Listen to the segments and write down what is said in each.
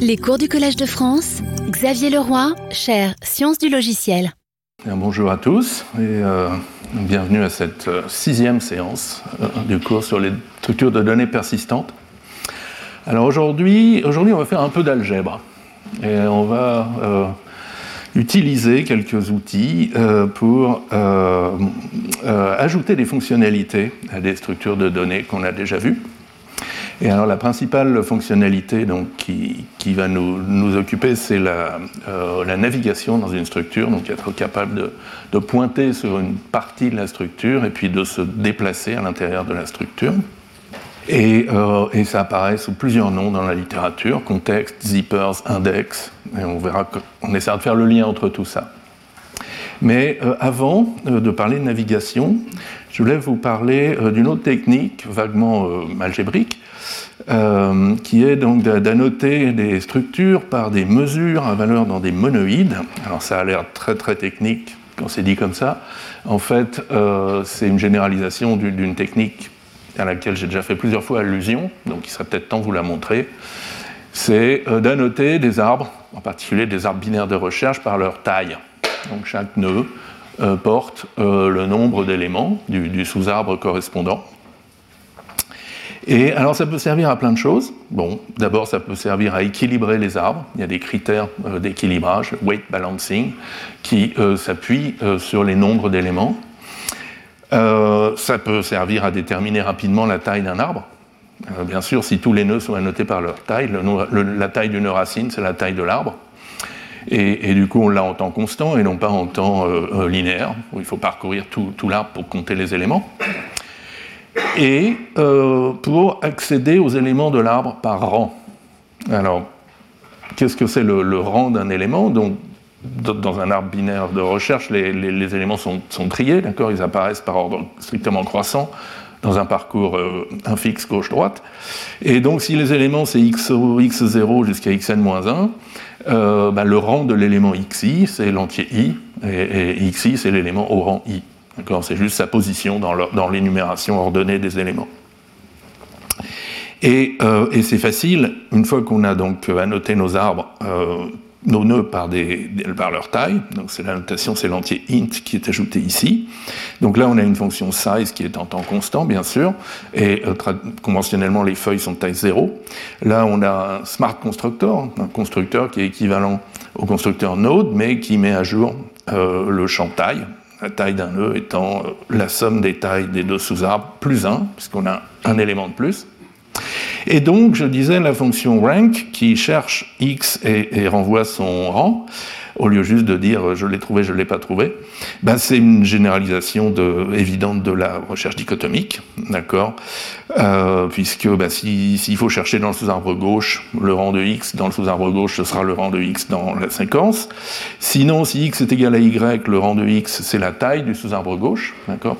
Les cours du Collège de France, Xavier Leroy, chaire Sciences du logiciel. bonjour à tous et euh, bienvenue à cette euh, sixième séance euh, du cours sur les structures de données persistantes. Alors aujourd'hui, aujourd'hui on va faire un peu d'algèbre et on va utiliser quelques outils pour ajouter des fonctionnalités à des structures de données qu'on a déjà vues. Et alors la principale fonctionnalité donc, qui, qui va nous, nous occuper, c'est la, euh, la, navigation dans une structure, donc être capable de, de, pointer sur une partie de la structure et puis de se déplacer à l'intérieur de la structure. Et, euh, et, ça apparaît sous plusieurs noms dans la littérature, contexte, zippers, index, et on verra qu'on essaiera de faire le lien entre tout ça. Mais euh, avant de parler de navigation, je voulais vous parler d'une autre technique vaguement algébrique, euh, qui est donc d'annoter des structures par des mesures à valeur dans des monoïdes. Alors ça a l'air très très technique quand c'est dit comme ça. En fait, euh, c'est une généralisation d'une technique à laquelle j'ai déjà fait plusieurs fois allusion, donc il serait peut-être temps de vous la montrer. C'est euh, d'annoter des arbres, en particulier des arbres binaires de recherche, par leur taille. Donc chaque nœud porte le nombre d'éléments du sous-arbre correspondant. Et alors ça peut servir à plein de choses. Bon, d'abord ça peut servir à équilibrer les arbres. Il y a des critères euh, d'équilibrage, weight balancing, qui euh, s'appuient euh, sur les nombres d'éléments. ça peut servir à déterminer rapidement la taille d'un arbre. bien sûr, si tous les nœuds sont annotés par leur taille, la taille d'une racine, c'est la taille de l'arbre. Et, du coup, on l'a en temps constant et non pas en temps linéaire, où il faut parcourir tout l'arbre pour compter les éléments et euh, pour accéder aux éléments de l'arbre par rang. Alors, qu'est-ce que c'est le, rang d'un élément? Donc, dans un arbre binaire de recherche, les, éléments sont, triés, d'accord? Ils apparaissent par ordre strictement croissant dans un parcours euh, infixe gauche-droite. Et donc, si les éléments c'est x, x0 jusqu'à xn-1, euh, bah, le rang de l'élément xi, c'est l'entier i, et, et xi, c'est l'élément au rang i. C'est juste sa position dans l'énumération ordonnée des éléments. Euh, et, c'est facile, une fois qu'on a donc annoté nos arbres, euh, nos nœuds par, leur taille, donc c'est la notation, c'est l'entier int qui est ajouté ici. Donc là, on a une fonction size qui est en temps constant, bien sûr, et euh, conventionnellement, les feuilles sont de taille 0. Là, on a un smart constructor, un constructeur qui est équivalent au constructeur node, mais qui met à jour le champ taille, la taille d'un nœud étant euh, la somme des tailles des deux sous-arbres plus 1, puisqu'on a un élément de plus. Et donc, je disais, la fonction rank, qui cherche x et renvoie son rang, au lieu juste de dire je l'ai trouvé, je ne l'ai pas trouvé, ben, c'est une généralisation de, évidente de la recherche dichotomique, d'accord euh, Puisque ben, s'il faut chercher dans le sous-arbre gauche le rang de x, dans le sous-arbre gauche, ce sera le rang de x dans la séquence. Sinon, si x est égal à y, le rang de x, c'est la taille du sous-arbre gauche, d'accord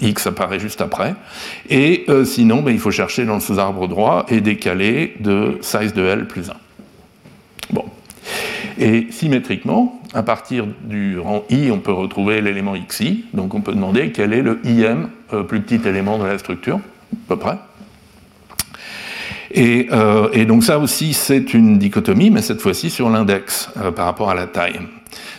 x apparaît juste après. Et euh, sinon, ben, il faut chercher dans le sous-arbre droit et décaler de size de L plus 1. Bon, et symétriquement, à partir du rang i, on peut retrouver l'élément xi, donc on peut demander quel est le im, euh, plus petit élément de la structure, à peu près. Et, euh, donc ça aussi, c'est une dichotomie, mais cette fois-ci sur l'index euh, par rapport à la taille.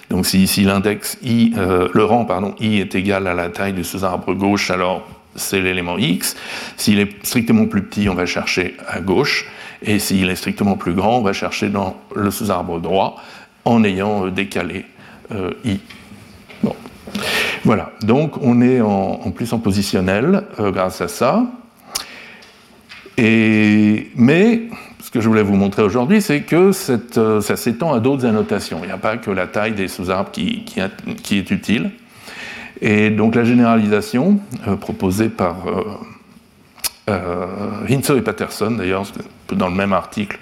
Donc si, l'index i, le rang pardon, i est égal à la taille du sous-arbre gauche, alors c'est l'élément x. S'il est strictement plus petit, on va chercher à gauche. Et s'il est strictement plus grand, on va chercher dans le sous-arbre droit en ayant euh, décalé euh, i. Bon. Voilà, donc on est en, plus en positionnel euh, grâce à ça. Et, mais ce que je voulais vous montrer aujourd'hui, c'est que ça s'étend à d'autres annotations. Il n'y a pas que la taille des sous-arbres qui, est utile. Et donc la généralisation proposée par euh, et Patterson, d'ailleurs, dans le même article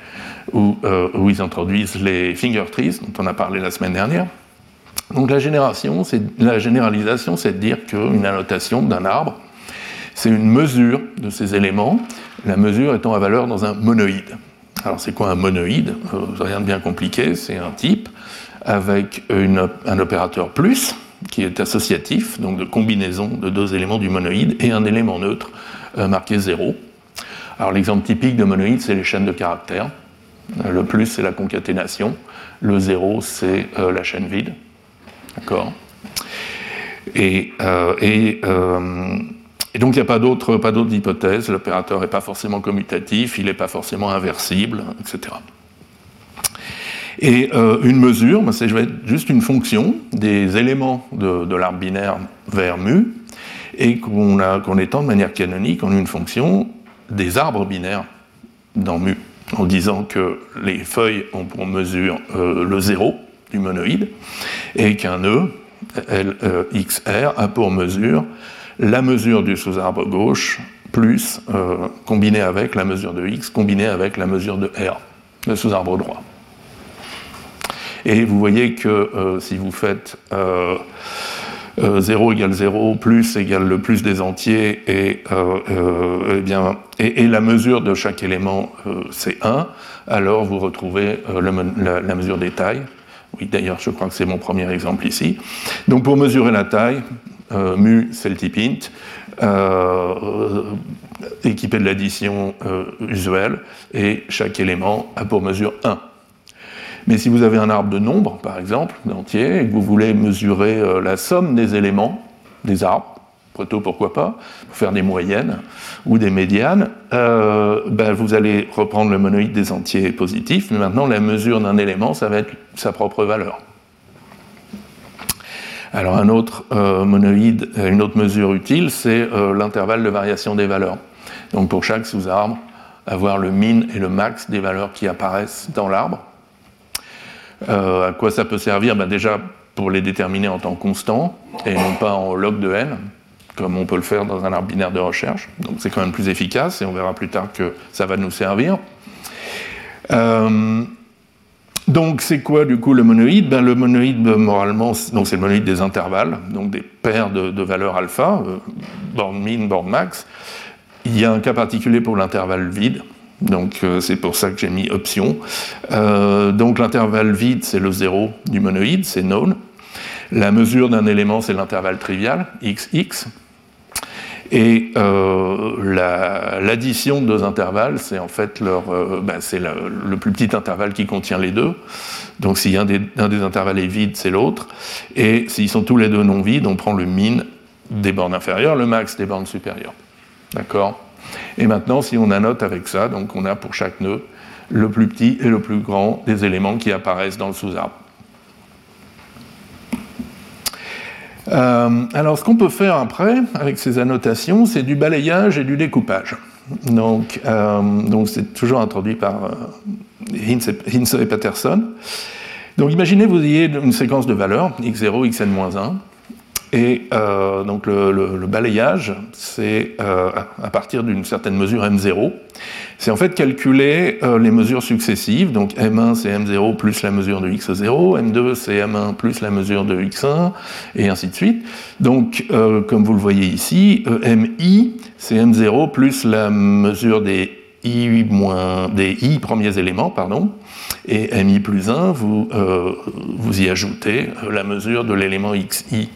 où, euh, où, ils introduisent les finger trees, dont on a parlé la semaine dernière. Donc la, généralisation, c'est de dire qu'une annotation d'un arbre, c'est une mesure de ces éléments, la mesure étant à valeur dans un monoïde. Alors c'est quoi un monoïde? Euh, Rien de bien compliqué, c'est un type avec un opérateur plus, qui est associatif, donc de combinaison de deux éléments du monoïde, et un élément neutre euh, marqué 0. Alors l'exemple typique de monoïde, c'est les chaînes de caractères. Le plus, c'est la concaténation. Le zéro, c'est la chaîne vide. D'accord? Et, et et donc il n'y a pas d'autres hypothèses, l'opérateur n'est pas forcément commutatif, il n'est pas forcément inversible, etc. Et euh, une mesure, c'est juste une fonction des éléments de, l'arbre binaire vers mu, et qu'on étend de manière canonique en une fonction des arbres binaires dans mu, en disant que les feuilles ont pour mesure euh, le zéro du monoïde, et qu'un E, XR, a pour mesure la mesure du sous-arbre gauche plus euh, combiné avec la mesure de x combiné avec la mesure de r, le sous-arbre droit. Et vous voyez que euh, si vous faites 0 euh, égale 0, plus égale le plus des entiers, et, eh bien, et, la mesure de chaque élément c'est 1, alors vous retrouvez la, mesure des tailles. Oui, d'ailleurs, je crois que c'est mon premier exemple ici. Donc pour mesurer la taille, euh, mu, c'est le type int, euh, équipé de l'addition euh, usuelle, et chaque élément a pour mesure 1. Mais si vous avez un arbre de nombres, par exemple, d'entiers, et que vous voulez mesurer la somme des éléments des arbres, plutôt pourquoi pas, pour faire des moyennes ou des médianes, ben vous allez reprendre le monoïde des entiers positifs, mais maintenant la mesure d'un élément, ça va être sa propre valeur. Alors un autre euh, monoïde, euh, une autre mesure utile, c'est euh, l'intervalle de variation des valeurs. Donc pour chaque sous-arbre, avoir le min et le max des valeurs qui apparaissent dans l'arbre. À quoi ça peut servir? Ben Déjà pour les déterminer en temps constant et non pas en log de n, comme on peut le faire dans un arbre binaire de recherche. Donc c'est quand même plus efficace et on verra plus tard que ça va nous servir. Donc c'est quoi du coup le monoïde? Ben, Le monoïde moralement, c'est le monoïde des intervalles, donc des paires de, valeurs alpha, euh, min, borne max. Il y a un cas particulier pour l'intervalle vide, donc euh, c'est pour ça que j'ai mis option. Euh, donc l'intervalle vide c'est le zéro du monoïde, c'est known. La mesure d'un élément c'est l'intervalle trivial, xx. Et euh, l'addition de deux intervalles, c'est en fait leur, ben, c'est le, plus petit intervalle qui contient les deux. Donc si un des, un des intervalles est vide, c'est l'autre. Et s'ils sont tous les deux non vides, on prend le min des bornes inférieures, le max des bornes supérieures. D'accord? Et maintenant, si on annote avec ça, donc on a pour chaque nœud le plus petit et le plus grand des éléments qui apparaissent dans le sous-arbre. Euh, alors, ce qu'on peut faire après, avec ces annotations, c'est du balayage et du découpage. Donc, euh, c'est toujours introduit par euh, et Patterson. Donc, imaginez vous ayez une séquence de valeurs, x0, xn-1, et euh, donc le, balayage, c'est euh, à partir d'une certaine mesure m0. C'est en fait calculer euh, les mesures successives. Donc m1 c'est m0 plus la mesure de x0, m2 c'est m1 plus la mesure de x1, et ainsi de suite. Donc comme vous le voyez ici, mi c'est m0 plus la mesure des i, des i premiers éléments, pardon, et mi plus 1, vous, vous y ajoutez la mesure de l'élément xi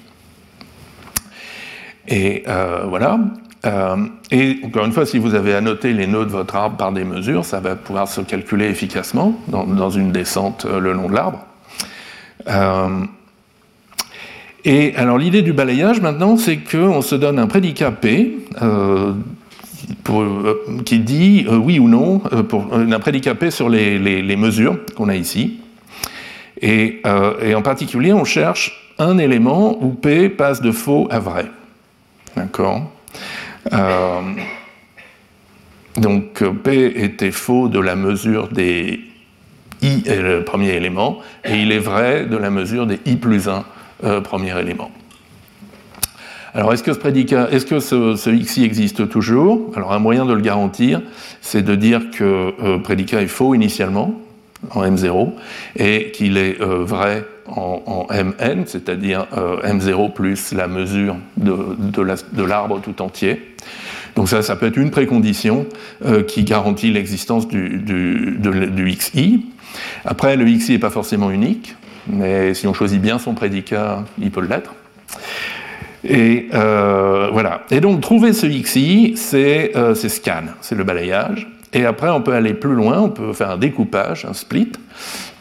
et euh, voilà. Euh, et encore une fois, si vous avez annoté les nœuds de votre arbre par des mesures, ça va pouvoir se calculer efficacement dans, une descente euh, le long de l'arbre. et alors l'idée du balayage maintenant, c'est qu'on se donne un prédicat P qui dit oui ou non, un prédicat P sur les, mesures qu'on a ici. Et en particulier, on cherche un élément où P passe de faux à vrai. D'accord. Euh, Donc P était faux de la mesure des i est le premier élément, et il est vrai de la mesure des i plus 1 euh, premier élément. Alors, est-ce que ce prédicat, est-ce que ce, xi existe toujours? Alors, un moyen de le garantir, c'est de dire que euh, prédicat est faux initialement, en M0, et qu'il est vrai en, Mn, c'est-à-dire euh, M0 plus la mesure de, l'arbre tout entier. Donc ça, ça peut être une précondition euh, qui garantit l'existence du, XI. Après, le XI n'est pas forcément unique, mais si on choisit bien son prédicat, il peut l'être. Et euh, voilà. Et donc, trouver ce XI, c'est scan, c'est le balayage. Et après, on peut aller plus loin, on peut faire un découpage, un split,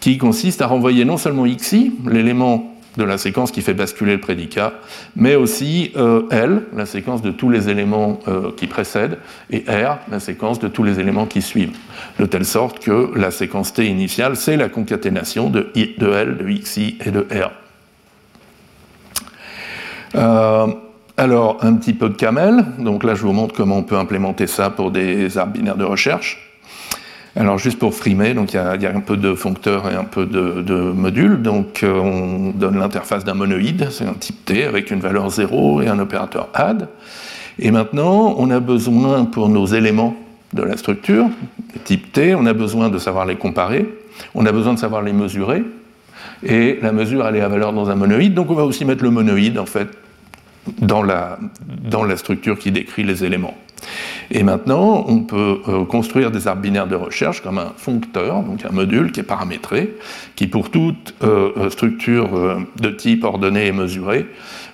qui consiste à renvoyer non seulement xi, l'élément de la séquence qui fait basculer le prédicat, mais aussi euh, L, la séquence de tous les éléments euh, qui précèdent, et R, la séquence de tous les éléments qui suivent, de telle sorte que la séquence T initiale, c'est la concaténation de, L, de XI et de R. Euh, alors, un petit peu de camel. Donc là, je vous montre comment on peut implémenter ça pour des arbres binaires de recherche. Alors juste pour frimer, il y, a un peu de foncteurs et un peu de, modules. Donc euh, on donne l'interface d'un monoïde, c'est un type T avec une valeur 0 et un opérateur add. Et maintenant, on a besoin pour nos éléments de la structure, type T, on a besoin de savoir les comparer, on a besoin de savoir les mesurer. Et la mesure, elle est à valeur dans un monoïde, donc on va aussi mettre le monoïde en fait dans la, structure qui décrit les éléments. Et maintenant, on peut euh, construire des arbres binaires de recherche comme un foncteur, donc un module qui est paramétré, qui pour toute euh, euh, structure de type ordonné et mesuré,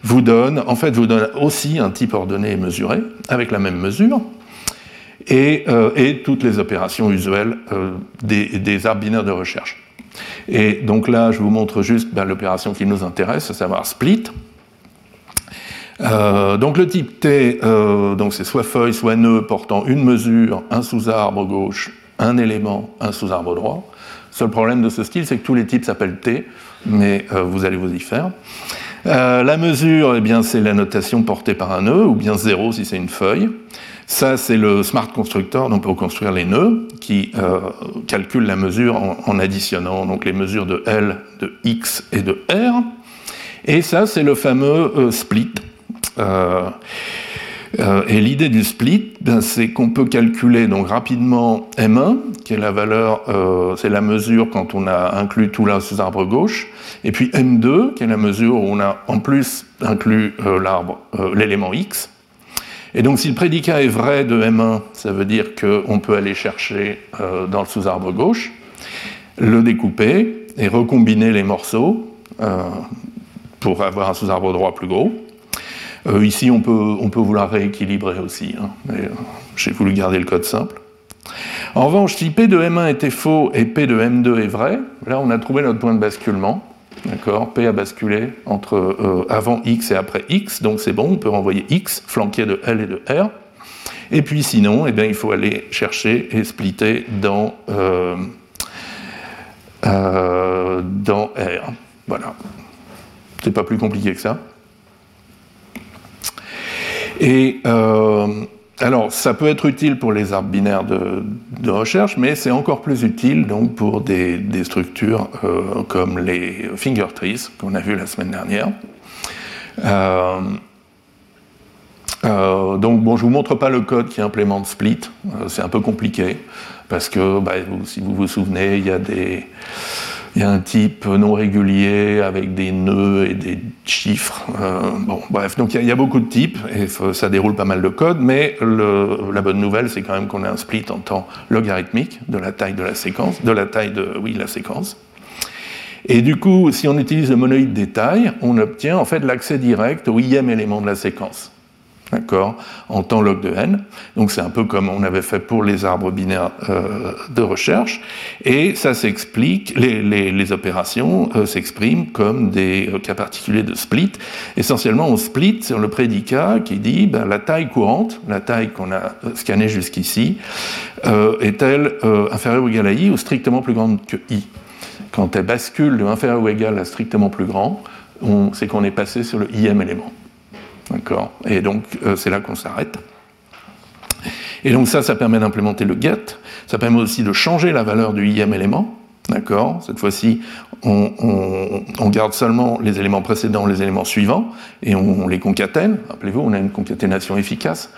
vous donne, en fait, vous donne aussi un type ordonné et mesuré, avec la même mesure, et, toutes les opérations usuelles des, arbres binaires de recherche. Et donc là, je vous montre juste ben, l'opération qui nous intéresse, à savoir split. Euh, donc le type T, euh, donc c'est soit feuille, soit nœud portant une mesure, un sous-arbre gauche, un élément, un sous-arbre droit. Seul problème de ce style, c'est que tous les types s'appellent T, mais euh, vous allez vous y faire. la mesure, eh bien, c'est la notation portée par un nœud, ou bien 0 si c'est une feuille. Ça, c'est le smart constructor, donc pour construire les nœuds, qui calcule la mesure en, en, additionnant donc les mesures de L, de X et de R. Et ça, c'est le fameux split, euh, euh, et l'idée du split, ben, c'est qu'on peut calculer donc rapidement M1, qui est la valeur, euh, c'est la mesure quand on a inclus tout l'arbre sous arbre gauche, et puis M2, qui est la mesure où on a en plus inclus l'arbre, l'élément X. Et donc si le prédicat est vrai de M1, ça veut dire qu'on peut aller chercher dans le sous-arbre gauche, le découper et recombiner les morceaux pour avoir un sous-arbre droit plus gros. Euh, ici, on peut, on peut vouloir rééquilibrer aussi, hein, mais euh, j'ai voulu garder le code simple. En revanche, si P de M1 était faux et P de M2 est vrai, là on a trouvé notre point de basculement. D'accord? P a basculé entre euh, avant X et après X, donc c'est bon, on peut renvoyer X flanqué de L et de R. Et puis sinon, eh bien, il faut aller chercher et splitter dans, dans R. Voilà. C'est pas plus compliqué que ça. Et euh, alors, ça peut être utile pour les arbres binaires de, recherche, mais c'est encore plus utile donc, pour des, structures euh, comme les finger trees qu'on a vu la semaine dernière. Euh, donc, bon, je vous montre pas le code qui implémente Split, c'est un peu compliqué, parce que, bah, si vous vous souvenez, il y a des il y a un type non régulier avec des nœuds et des chiffres. Euh, bon, bref, donc il y, a, beaucoup de types et ça déroule pas mal de code, mais la bonne nouvelle, c'est quand même qu'on a un split en temps logarithmique de la taille de la séquence, de la taille de oui, la séquence. Et du coup, si on utilise le monoïde détail, on obtient en fait l'accès direct au ième élément de la séquence d'accord, en temps log de n. Donc c'est un peu comme on avait fait pour les arbres binaires euh, de recherche. Et ça s'explique, les, opérations euh, s'expriment comme des euh, cas particuliers de split. Essentiellement, on split sur le prédicat qui dit ben, la taille courante, la taille qu'on a scannée jusqu'ici, est-elle inférieure ou égale à i ou strictement plus grande que i Quand elle bascule de inférieur ou égal à strictement plus grand, c'est qu'on est passé sur le ième élément. D'accord Et donc, euh, c'est là qu'on s'arrête. Et donc, ça, ça permet d'implémenter le get. Ça permet aussi de changer la valeur du ième élément. D'accord Cette fois-ci, on, garde seulement les éléments précédents, les éléments suivants, et on, les concatène. Rappelez-vous, on a une concaténation efficace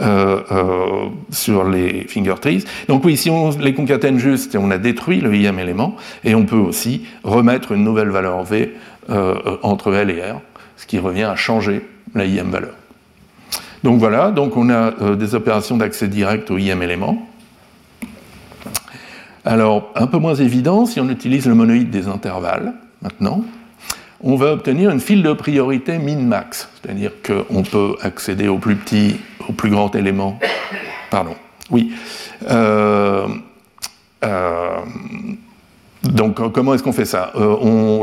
euh, euh, sur les finger trees. Donc oui, si on les concatène juste, on a détruit le ième élément, et on peut aussi remettre une nouvelle valeur V entre L et R, ce qui revient à changer la IM valeur. Donc voilà, donc on a euh, des opérations d'accès direct au IM élément. Alors, un peu moins évident, si on utilise le monoïde des intervalles, maintenant, on va obtenir une file de priorité min-max, c'est-à-dire qu'on peut accéder au plus petit, au plus grand élément, pardon, Oui. Donc comment est-ce qu'on fait ça?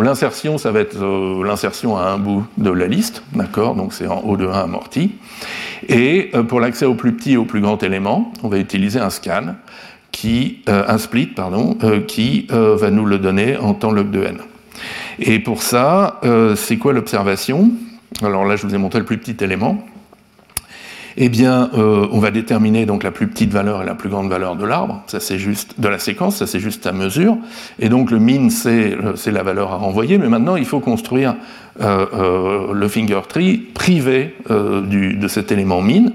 L'insertion, ça va être l'insertion à un bout de la liste, d'accord? Donc c'est en haut de 1 amorti. Et pour l'accès au plus petit et au plus grand élément, on va utiliser un scan, qui, un split, pardon, qui va nous le donner en temps log de n. Et pour ça, c'est quoi l'observation? Alors là, je vous ai montré le plus petit élément. Eh bien, euh, on va déterminer donc la plus petite valeur et la plus grande valeur de l'arbre. Ça, c'est juste de la séquence. Ça, c'est juste à mesure. Et donc, le min, c'est la valeur à renvoyer. Mais maintenant, il faut construire euh, euh, le finger tree privé de cet élément min.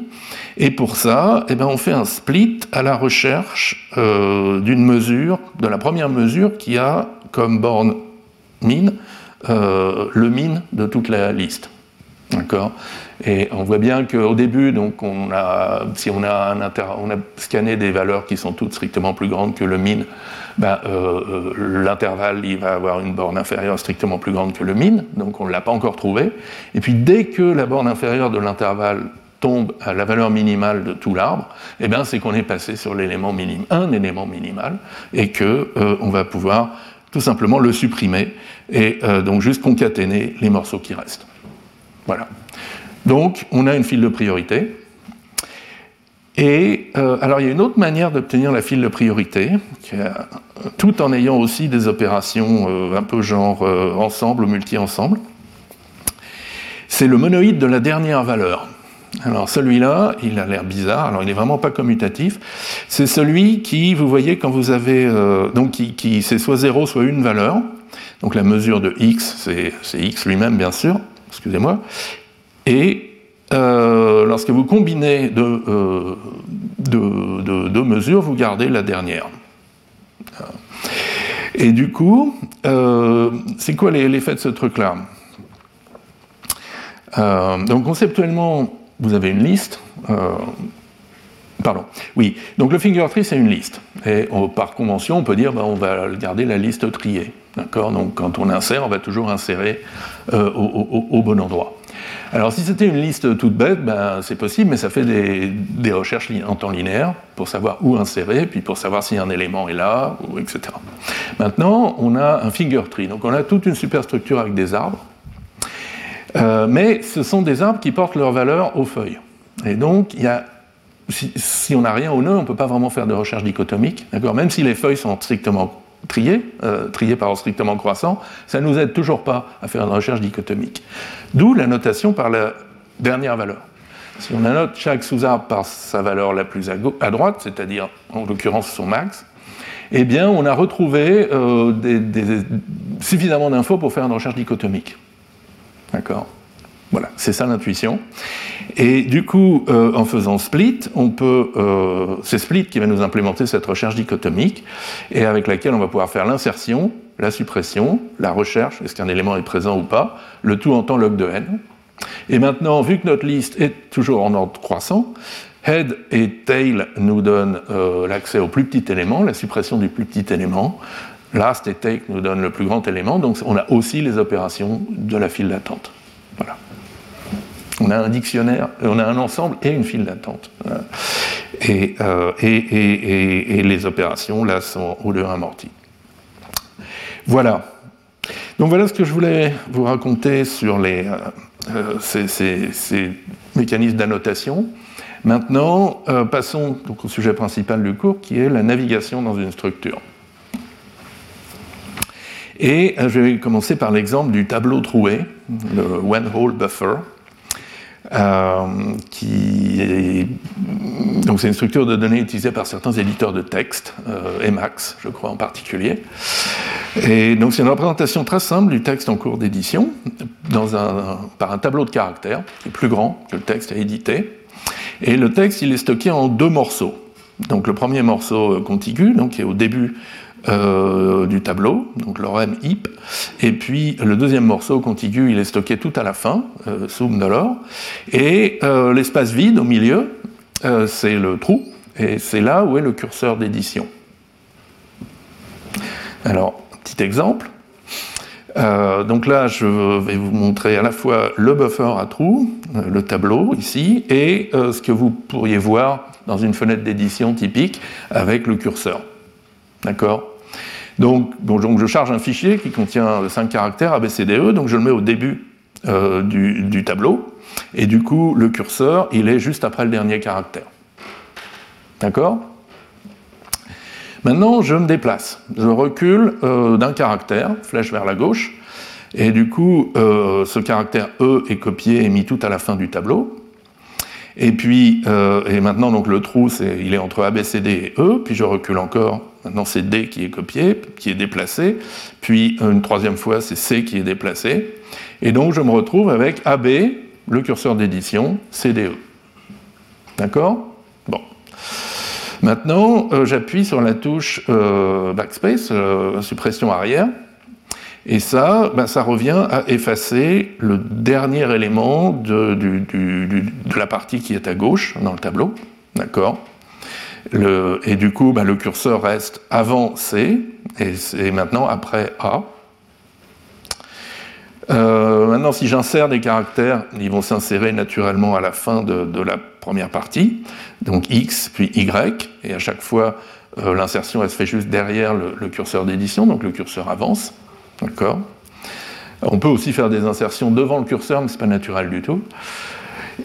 Et pour ça, eh bien, on fait un split à la recherche d'une mesure, de la première mesure qui a comme borne min le min de toute la liste. D'accord Et on voit bien qu'au début, donc on a, si on a, on a scanné des valeurs qui sont toutes strictement plus grandes que le min, ben, euh, euh, l'intervalle il va avoir une borne inférieure strictement plus grande que le min, donc on ne l'a pas encore trouvé. Et puis dès que la borne inférieure de l'intervalle tombe à la valeur minimale de tout l'arbre, eh bien c'est qu'on est passé sur l'élément minime, un élément minimal, et que euh, on va pouvoir tout simplement le supprimer et donc juste concaténer les morceaux qui restent. Voilà. Donc, on a une file de priorité. Et euh, alors, il y a une autre manière d'obtenir la file de priorité, tout en ayant aussi des opérations euh, un peu genre euh, ensemble ou multi-ensemble. C'est le monoïde de la dernière valeur. Alors celui-là, il a l'air bizarre, alors il n'est vraiment pas commutatif. C'est celui qui, vous voyez, quand vous avez. donc qui, qui c'est soit 0, soit une valeur. Donc la mesure de x, c'est x lui-même, bien sûr excusez-moi, et euh, lorsque vous combinez deux, de, mesures, vous gardez la dernière. Et du coup, euh, c'est quoi l'effet de ce truc-là? Euh, Donc conceptuellement, vous avez une liste. Pardon. Oui. Donc le finger tree, c'est une liste. Et par convention, on peut dire, ben, on va garder la liste triée. D'accord? Donc quand on insère, on va toujours insérer euh, au, bon endroit. Alors si c'était une liste toute bête, ben, c'est possible, mais ça fait des, recherches en temps linéaire pour savoir où insérer, puis pour savoir si un élément est là, etc. Maintenant, on a un finger tree, donc on a toute une superstructure avec des arbres, euh, mais ce sont des arbres qui portent leur valeur aux feuilles. Et donc, il y a si, on n'a rien au nœud, on ne peut pas vraiment faire de recherche dichotomique, même si les feuilles sont strictement trié, euh, trié par strictement croissant, ça ne nous aide toujours pas à faire une recherche dichotomique. D'où la notation par la dernière valeur. Si on annote chaque sous-arbre par sa valeur la plus à, droite, c'est-à-dire en l'occurrence son max, eh bien on a retrouvé euh, suffisamment d'infos pour faire une recherche dichotomique. D'accord? Voilà, c'est ça l'intuition. Et du coup, euh, en faisant split, on peut, euh, c'est split qui va nous implémenter cette recherche dichotomique et avec laquelle on va pouvoir faire l'insertion, la suppression, la recherche, est-ce qu'un élément est présent ou pas, le tout en temps log de n. Et maintenant, vu que notre liste est toujours en ordre croissant, head et tail nous donnent euh, l'accès au plus petit élément, la suppression du plus petit élément. Last et take nous donnent le plus grand élément, donc on a aussi les opérations de la file d'attente. Voilà. On a un dictionnaire, on a un ensemble et une file d'attente. Euh, et, les opérations, là, sont au lieu amorties. Voilà. Donc voilà ce que je voulais vous raconter sur les, euh, euh, ces, mécanismes d'annotation. Maintenant, passons au sujet principal du cours, qui est la navigation dans une structure. Et je vais commencer par l'exemple du tableau troué, le one hole buffer. Euh, qui est... donc c'est une structure de données utilisée par certains éditeurs de texte, euh, Emacs, je crois en particulier. Et donc c'est une représentation très simple du texte en cours d'édition, par un tableau de caractères qui est plus grand que le texte à éditer. Et le texte, il est stocké en deux morceaux. Donc le premier morceau contigu, donc qui est au début euh, du tableau, donc l'orem hip, et puis le deuxième morceau contigu, il est stocké tout à la fin, euh, sum et euh, l'espace vide au milieu, euh, c'est le trou, et c'est là où est le curseur d'édition. Alors, petit exemple. Donc là, je vais vous montrer à la fois le buffer à trous, euh, le tableau ici, et ce que vous pourriez voir dans une fenêtre d'édition typique avec le curseur. D'accord? Donc, je charge un fichier qui contient 5 caractères ABCDE, donc je le mets au début du, du, tableau, et du coup, le curseur, il est juste après le dernier caractère. D'accord? Maintenant, je me déplace. Je recule euh, d'un caractère, flèche vers la gauche, et du coup, euh, ce caractère E est copié et mis tout à la fin du tableau. Et puis, euh, et maintenant, donc, le trou, il est entre A, B, C, D et E, puis je recule encore. Maintenant, c'est D qui est copié, qui est déplacé, puis une troisième fois, c'est C qui est déplacé. Et donc, je me retrouve avec AB, le curseur d'édition, CDE. D'accord? Bon. Maintenant, euh, j'appuie sur la touche euh, backspace, euh, suppression arrière, et ça, ben, ça revient à effacer le dernier élément de, la partie qui est à gauche dans le tableau. D'accord? Et du coup, ben, le curseur reste avant C et, maintenant après A. maintenant, si j'insère des caractères, ils vont s'insérer naturellement à la fin de, la première partie donc X puis Y, et à chaque fois euh, l'insertion elle se fait juste derrière le, curseur d'édition, donc le curseur avance. D'accord? On peut aussi faire des insertions devant le curseur, mais ce n'est pas naturel du tout.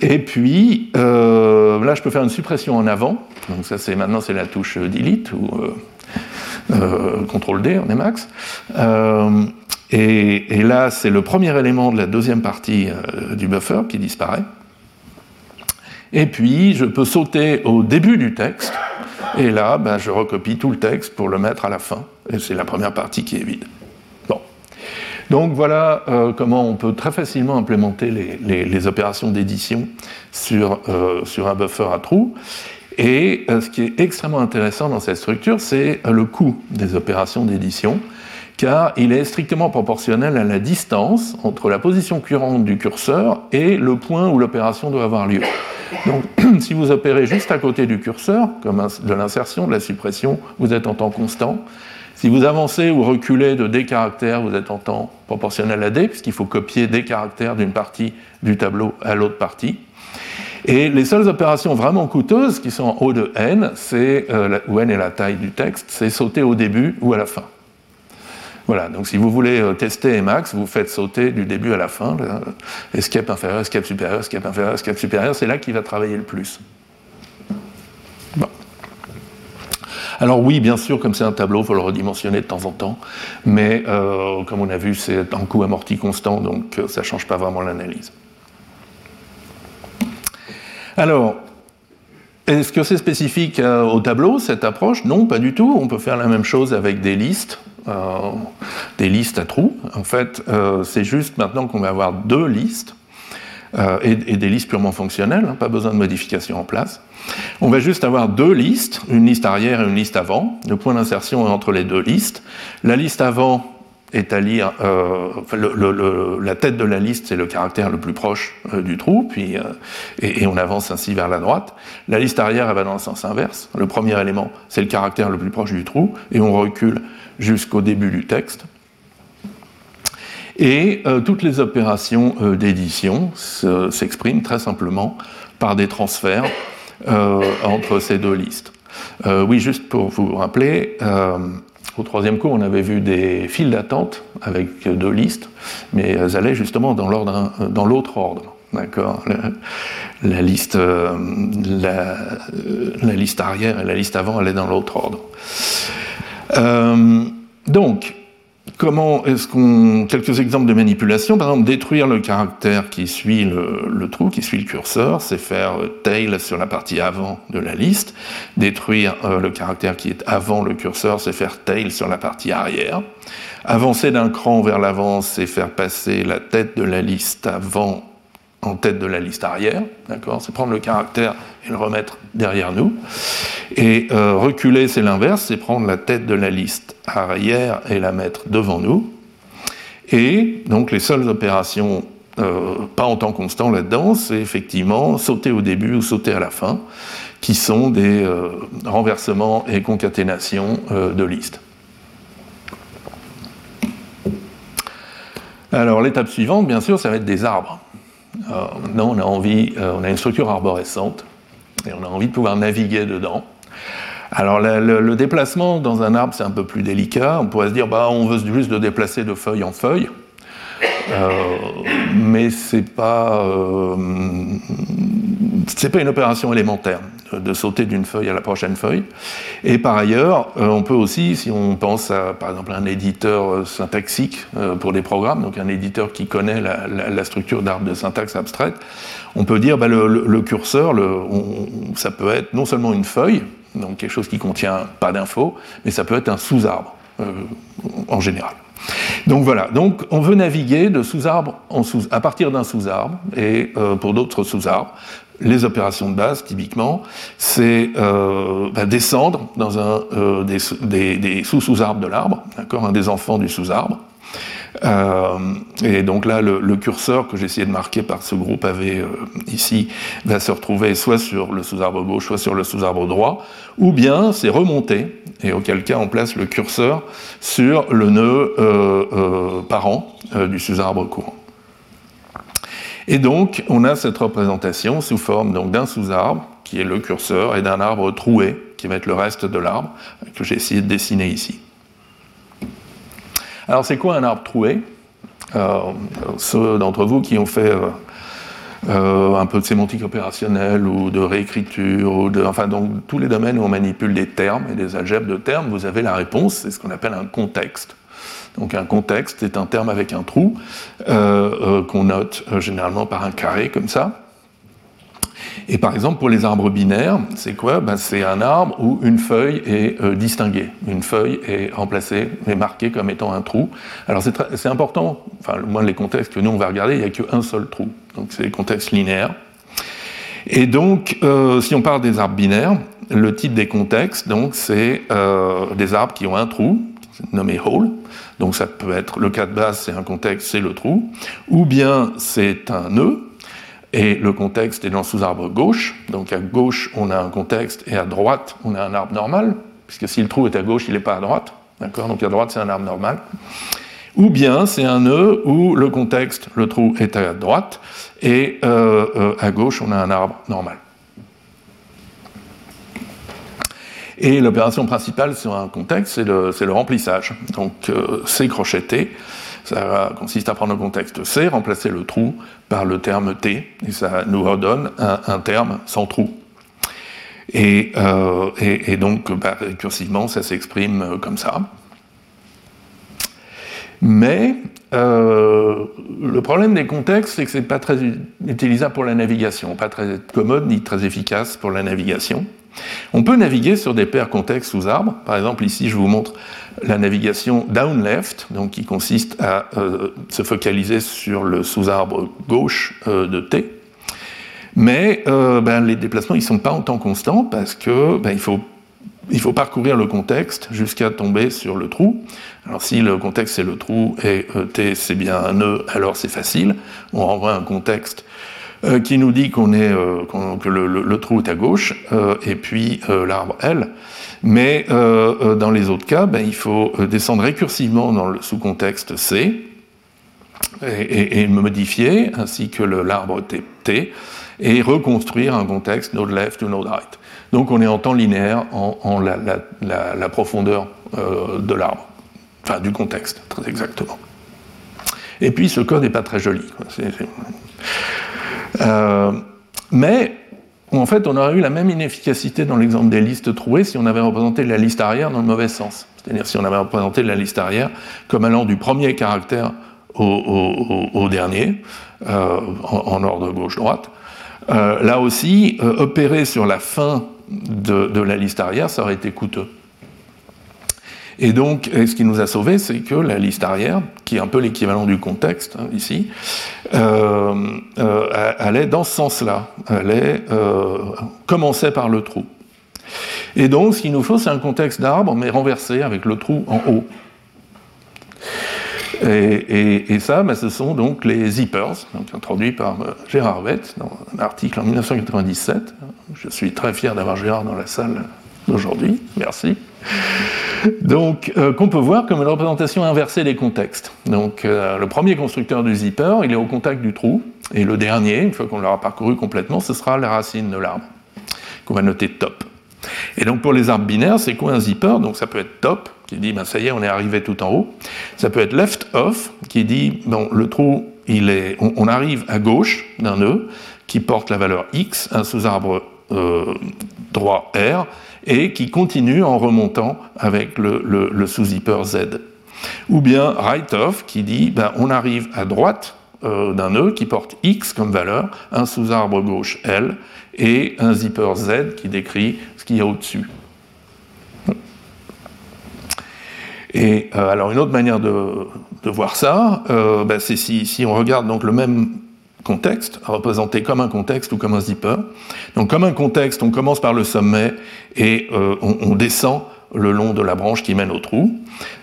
Et puis euh, là je peux faire une suppression en avant, donc ça c'est maintenant c'est la touche delete ou euh, CTRL D en Emacs. Et, et, là c'est le premier élément de la deuxième partie du buffer qui disparaît. Et puis, je peux sauter au début du texte, et là, ben, je recopie tout le texte pour le mettre à la fin. Et c'est la première partie qui est vide. Donc voilà euh, comment on peut très facilement implémenter les, opérations d'édition sur, euh, sur un buffer à trous. Et euh, ce qui est extrêmement intéressant dans cette structure, c'est le coût des opérations d'édition, car il est strictement proportionnel à la distance entre la position courante du curseur et le point où l'opération doit avoir lieu. Donc, si vous opérez juste à côté du curseur, comme de l'insertion, de la suppression, vous êtes en temps constant. Si vous avancez ou reculez de D caractères, vous êtes en temps proportionnel à D, puisqu'il faut copier des caractères d'une partie du tableau à l'autre partie. Et les seules opérations vraiment coûteuses, qui sont en haut de n, c'est, euh, où n est la taille du texte, c'est sauter au début ou à la fin. Voilà, donc si vous voulez euh, tester Emacs, vous faites sauter du début à la fin, escape inférieur, escape supérieur, escape inférieur, escape supérieur, c'est là qu'il va travailler le plus. Bon. Alors oui, bien sûr, comme c'est un tableau, il faut le redimensionner de temps en temps, mais euh, comme on a vu, c'est un coût amorti constant, donc euh, ça ne change pas vraiment l'analyse. Alors, est-ce que c'est spécifique au tableau, cette approche? Non, pas du tout. On peut faire la même chose avec des listes. Euh, des listes à trous. En fait, euh, c'est juste maintenant qu'on va avoir deux listes. Euh, et, des listes purement fonctionnelles, hein, pas besoin de modification en place. On va juste avoir deux listes, une liste arrière et une liste avant. Le point d'insertion est entre les deux listes. La liste avant est à lire, la tête de la liste, c'est le caractère le plus proche du trou, puis, et, et, on avance ainsi vers la droite. La liste arrière, elle va dans le sens inverse. Le premier élément, c'est le caractère le plus proche du trou, et on recule jusqu'au début du texte. Et euh, toutes les opérations euh, d'édition s'expriment très simplement par des transferts euh, entre ces deux listes. oui, juste pour vous rappeler, au troisième cours, on avait vu des files d'attente avec deux listes, mais elles allaient justement dans l'autre ordre. D'accord? La, liste, la, liste arrière et la liste avant allaient dans l'autre ordre. Euh, donc, comment est-ce qu'on. Quelques exemples de manipulation. Par exemple, détruire le caractère qui suit le, trou, qui suit le curseur, c'est faire tail sur la partie avant de la liste. Détruire euh, le caractère qui est avant le curseur, c'est faire tail sur la partie arrière. Avancer d'un cran vers l'avant, c'est faire passer la tête de la liste avant en tête de la liste arrière, d'accord C'est prendre le caractère et le remettre derrière nous. Et euh, reculer, c'est l'inverse, c'est prendre la tête de la liste arrière et la mettre devant nous. Et donc les seules opérations euh, pas en temps constant là-dedans, c'est effectivement sauter au début ou sauter à la fin, qui sont des euh, renversements et concaténations de listes. Alors l'étape suivante, bien sûr, ça va être des arbres. Maintenant, on a envie, on a une structure arborescente et on a envie de pouvoir naviguer dedans. Alors le, déplacement dans un arbre, c'est un peu plus délicat. On pourrait se dire, bah, on veut juste le déplacer de feuille en feuille. Euh, mais c'est pas euh, pas une opération élémentaire de sauter d'une feuille à la prochaine feuille. Et par ailleurs, euh, on peut aussi, si on pense à par exemple un éditeur syntaxique pour des programmes, donc un éditeur qui connaît la, structure d'arbre de syntaxe abstraite, on peut dire bah, le, curseur, ça peut être non seulement une feuille, donc quelque chose qui contient pas d'infos, mais ça peut être un sous-arbre en général. Donc voilà, on veut naviguer de sous-arbre à partir d'un sous-arbre, et euh, pour d'autres sous-arbres, les opérations de base, typiquement, c'est euh, bah, descendre dans un euh, des, sous-sous-arbres de l'arbre, d'accord, un des enfants du sous-arbre. Et donc là, le, curseur que essayé de marquer par ce groupe AV ici va se retrouver soit sur le sous-arbre gauche, soit sur le sous-arbre droit, ou bien c'est remonté et auquel cas on place le curseur sur le nœud euh, euh, parent euh, du sous-arbre courant. Et donc, on a cette représentation sous forme d'un sous-arbre, qui est le curseur, et d'un arbre troué, qui va être le reste de l'arbre, que j'ai essayé de dessiner ici. Alors, c'est quoi un arbre troué? Ceux d'entre vous qui ont fait euh, un peu de sémantique opérationnelle ou de réécriture, ou de, enfin, donc tous les domaines où on manipule des termes et des algèbres de termes, vous avez la réponse, c'est ce qu'on appelle un contexte. Donc un contexte est un terme avec un trou euh, euh, qu'on note généralement par un carré comme ça. Et par exemple, pour les arbres binaires, c'est quoi? Ben, C'est un arbre où une feuille est euh, distinguée. Une feuille est remplacée, est marquée comme étant un trou. Alors c'est important, enfin, moins les contextes que nous on va regarder, il n'y a qu'un seul trou. Donc c'est des contextes linéaires. Et donc, euh, si on parle des arbres binaires, le type des contextes, donc, c'est euh, des arbres qui ont un trou, nommé hole. Donc ça peut être, le cas de base, c'est un contexte, c'est le trou. Ou bien c'est un nœud, et le contexte est dans le sous-arbre gauche. Donc à gauche, on a un contexte et à droite, on a un arbre normal, puisque si le trou est à gauche, il n'est pas à droite. D'accord? Donc à droite, c'est un arbre normal. Ou bien c'est un nœud où le contexte, le trou est à droite, et euh, euh, à gauche, on a un arbre normal. Et l'opération principale sur un contexte, c'est le, remplissage. Donc euh, c'est crocheté. Ça consiste à prendre le contexte C, remplacer le trou par le terme T, et ça nous redonne un, terme sans trou. Et, euh, donc, bah, récursivement, ça s'exprime comme ça. Mais euh, le problème des contextes, c'est que ce n'est pas très utilisable pour la navigation, pas très commode ni très efficace pour la navigation. On peut naviguer sur des paires contextes sous arbres. Par exemple, ici, je vous montre la navigation down left, donc qui consiste à euh, se focaliser sur le sous-arbre gauche euh, de T. Mais euh, ben, les déplacements ne sont pas en temps constant parce que ben, il, faut, il faut parcourir le contexte jusqu'à tomber sur le trou. Alors si le contexte c'est le trou et T c'est bien un nœud, alors c'est facile. On renvoie un contexte qui nous dit qu'on est, que le, trou est à gauche, et puis l'arbre L. Mais euh, euh, dans les autres cas, ben, il faut euh, descendre récursivement dans le sous-contexte C et, et, modifier, ainsi que l'arbre T, et reconstruire un contexte node left ou node right. Donc on est en temps linéaire en, la, profondeur de l'arbre, enfin du contexte, très exactement. Et puis ce code n'est pas très joli. Mais en fait, on aurait eu la même inefficacité dans l'exemple des listes trouées si on avait représenté la liste arrière dans le mauvais sens. C'est-à-dire si on avait représenté la liste arrière comme allant du premier caractère au, dernier, euh, en, ordre gauche-droite. Euh, là aussi, euh, opérer sur la fin de, la liste arrière, ça aurait été coûteux. Et donc, ce qui nous a sauvés, c'est que la liste arrière, qui est un peu l'équivalent du contexte hein, ici, euh, euh, allait dans ce sens-là. Est euh, commençait par le trou. Et donc, ce qu'il nous faut, c'est un contexte d'arbre, mais renversé avec le trou en haut. Et, ça, ben, ce sont donc les zippers, introduits par Gérard Vett dans un article en 1997. Je suis très fier d'avoir Gérard dans la salle d'aujourd'hui. Merci. Donc, qu'on peut voir comme une représentation inversée des contextes. Donc, le premier constructeur du zipper, il est au contact du trou, et le dernier, une fois qu'on l'aura parcouru complètement, ce sera la racine de l'arbre, qu'on va noter top. Et donc pour les arbres binaires, c'est quoi un zipper? Donc ça peut être top, qui dit ben, ça y est, on est arrivé tout en haut. Ça peut être left off, qui dit bon, le trou, il est, on, arrive à gauche d'un nœud qui porte la valeur x, un sous-arbre euh, droit R, et qui continue en remontant avec le, sous-zipper Z. Ou bien right off, qui dit ben, on arrive à droite euh, d'un nœud qui porte x comme valeur, un sous-arbre gauche L, et un zipper Z qui décrit ce qu'il y a au-dessus. Et euh, alors une autre manière de, voir ça, euh, ben, c'est si, on regarde donc le même contexte, représenté comme un contexte ou comme un zipper. Donc comme un contexte, on commence par le sommet et euh, on, descend le long de la branche qui mène au trou.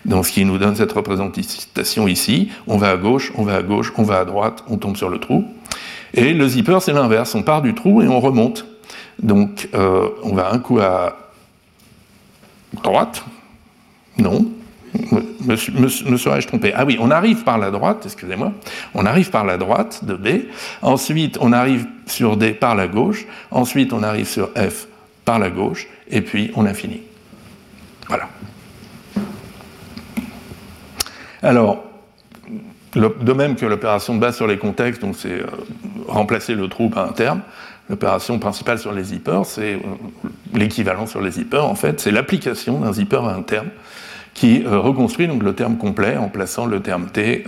Donc ce qui nous donne cette représentation ici. On va à gauche, on va à gauche, on va à droite, on tombe sur le trou. Et le zipper, c'est l'inverse. On part du trou et on remonte. Donc, euh, on va un coup à droite. Non. Me, serais-je trompé? Ah oui, on arrive par la droite, excusez-moi. On arrive par la droite de B. Ensuite, on arrive sur D par la gauche. Ensuite, on arrive sur F par la gauche. Et puis, on a fini. Voilà. Alors, de même que l'opération de base sur les contextes, donc c'est euh, remplacer le trou par un terme, l'opération principale sur les zippers, c'est euh, l'équivalent sur les zippers, en fait, c'est l'application d'un zipper à un terme qui euh, reconstruit donc le terme complet en plaçant le terme T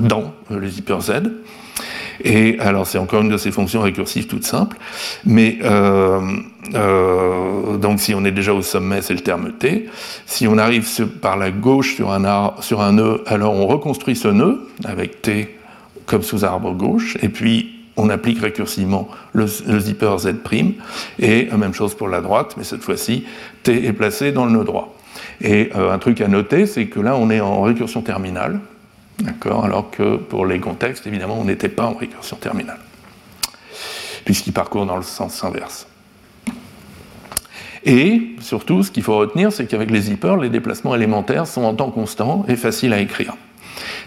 dans le zipper Z. Et alors, c'est encore une de ces fonctions récursives toutes simples. Mais euh, euh, donc, si on est déjà au sommet, c'est le terme T. Si on arrive par la gauche sur un, sur un nœud, alors on reconstruit ce nœud avec T comme sous arbre gauche. Et puis, on applique récursivement le, zipper Z'. Et euh, même chose pour la droite, mais cette fois-ci, T est placé dans le nœud droit. Et un truc à noter, c'est que là, on est en récursion terminale. D'accord Alors que pour les contextes, évidemment, on n'était pas en récursion terminale, puisqu'il parcourt dans le sens inverse. Et surtout, ce qu'il faut retenir, c'est qu'avec les zippers, les déplacements élémentaires sont en temps constant et faciles à écrire.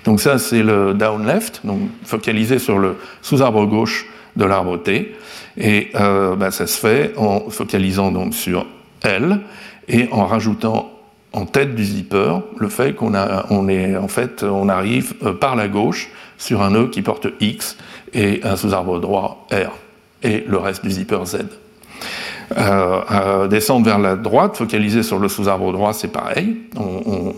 Donc ça, c'est le down left, donc focalisé sur le sous-arbre gauche de l'arbre T. Et euh, bah, ça se fait en focalisant donc sur L et en rajoutant en tête du zipper le fait qu'on en fait on arrive euh, par la gauche sur un nœud qui porte X et un sous-arbre droit R et le reste du zipper Z. Euh, descendre vers la droite, focaliser sur le sous-arbre droit, c'est pareil. On,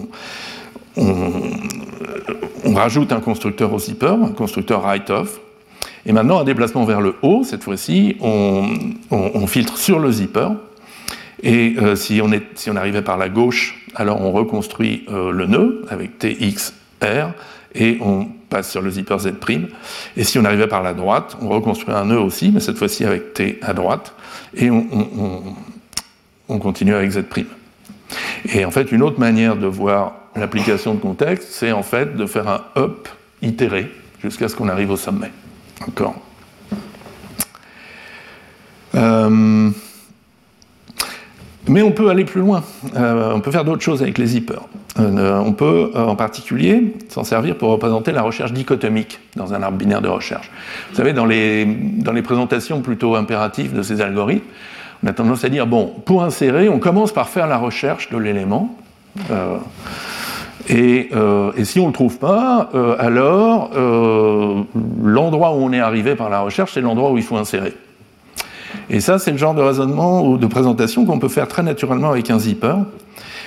rajoute un constructeur au zipper, un constructeur right-off. Et maintenant, un déplacement vers le haut, cette fois-ci, on, filtre sur le zipper. Et euh, si, on est, si on arrivait par la gauche alors on reconstruit euh, le nœud avec TXR et on passe sur le zipper Z'. Et si on arrivait par la droite, on reconstruit un nœud aussi, mais cette fois-ci avec T à droite, et on, continue avec Z'. Et en fait, une autre manière de voir l'application de contexte, c'est en fait de faire un up itéré jusqu'à ce qu'on arrive au sommet. D'accord euh, mais on peut aller plus loin. Euh, on peut faire d'autres choses avec les zippers. Euh, on peut euh, en particulier s'en servir pour représenter la recherche dichotomique dans un arbre binaire de recherche. Vous savez, dans les, dans les présentations plutôt impératives de ces algorithmes, on a tendance à dire, bon, pour insérer, on commence par faire la recherche de l'élément. Et, et, si on ne le trouve pas, alors l'endroit où on est arrivé par la recherche, c'est l'endroit où il faut insérer. Et ça, c'est le genre de raisonnement ou de présentation qu'on peut faire très naturellement avec un zipper.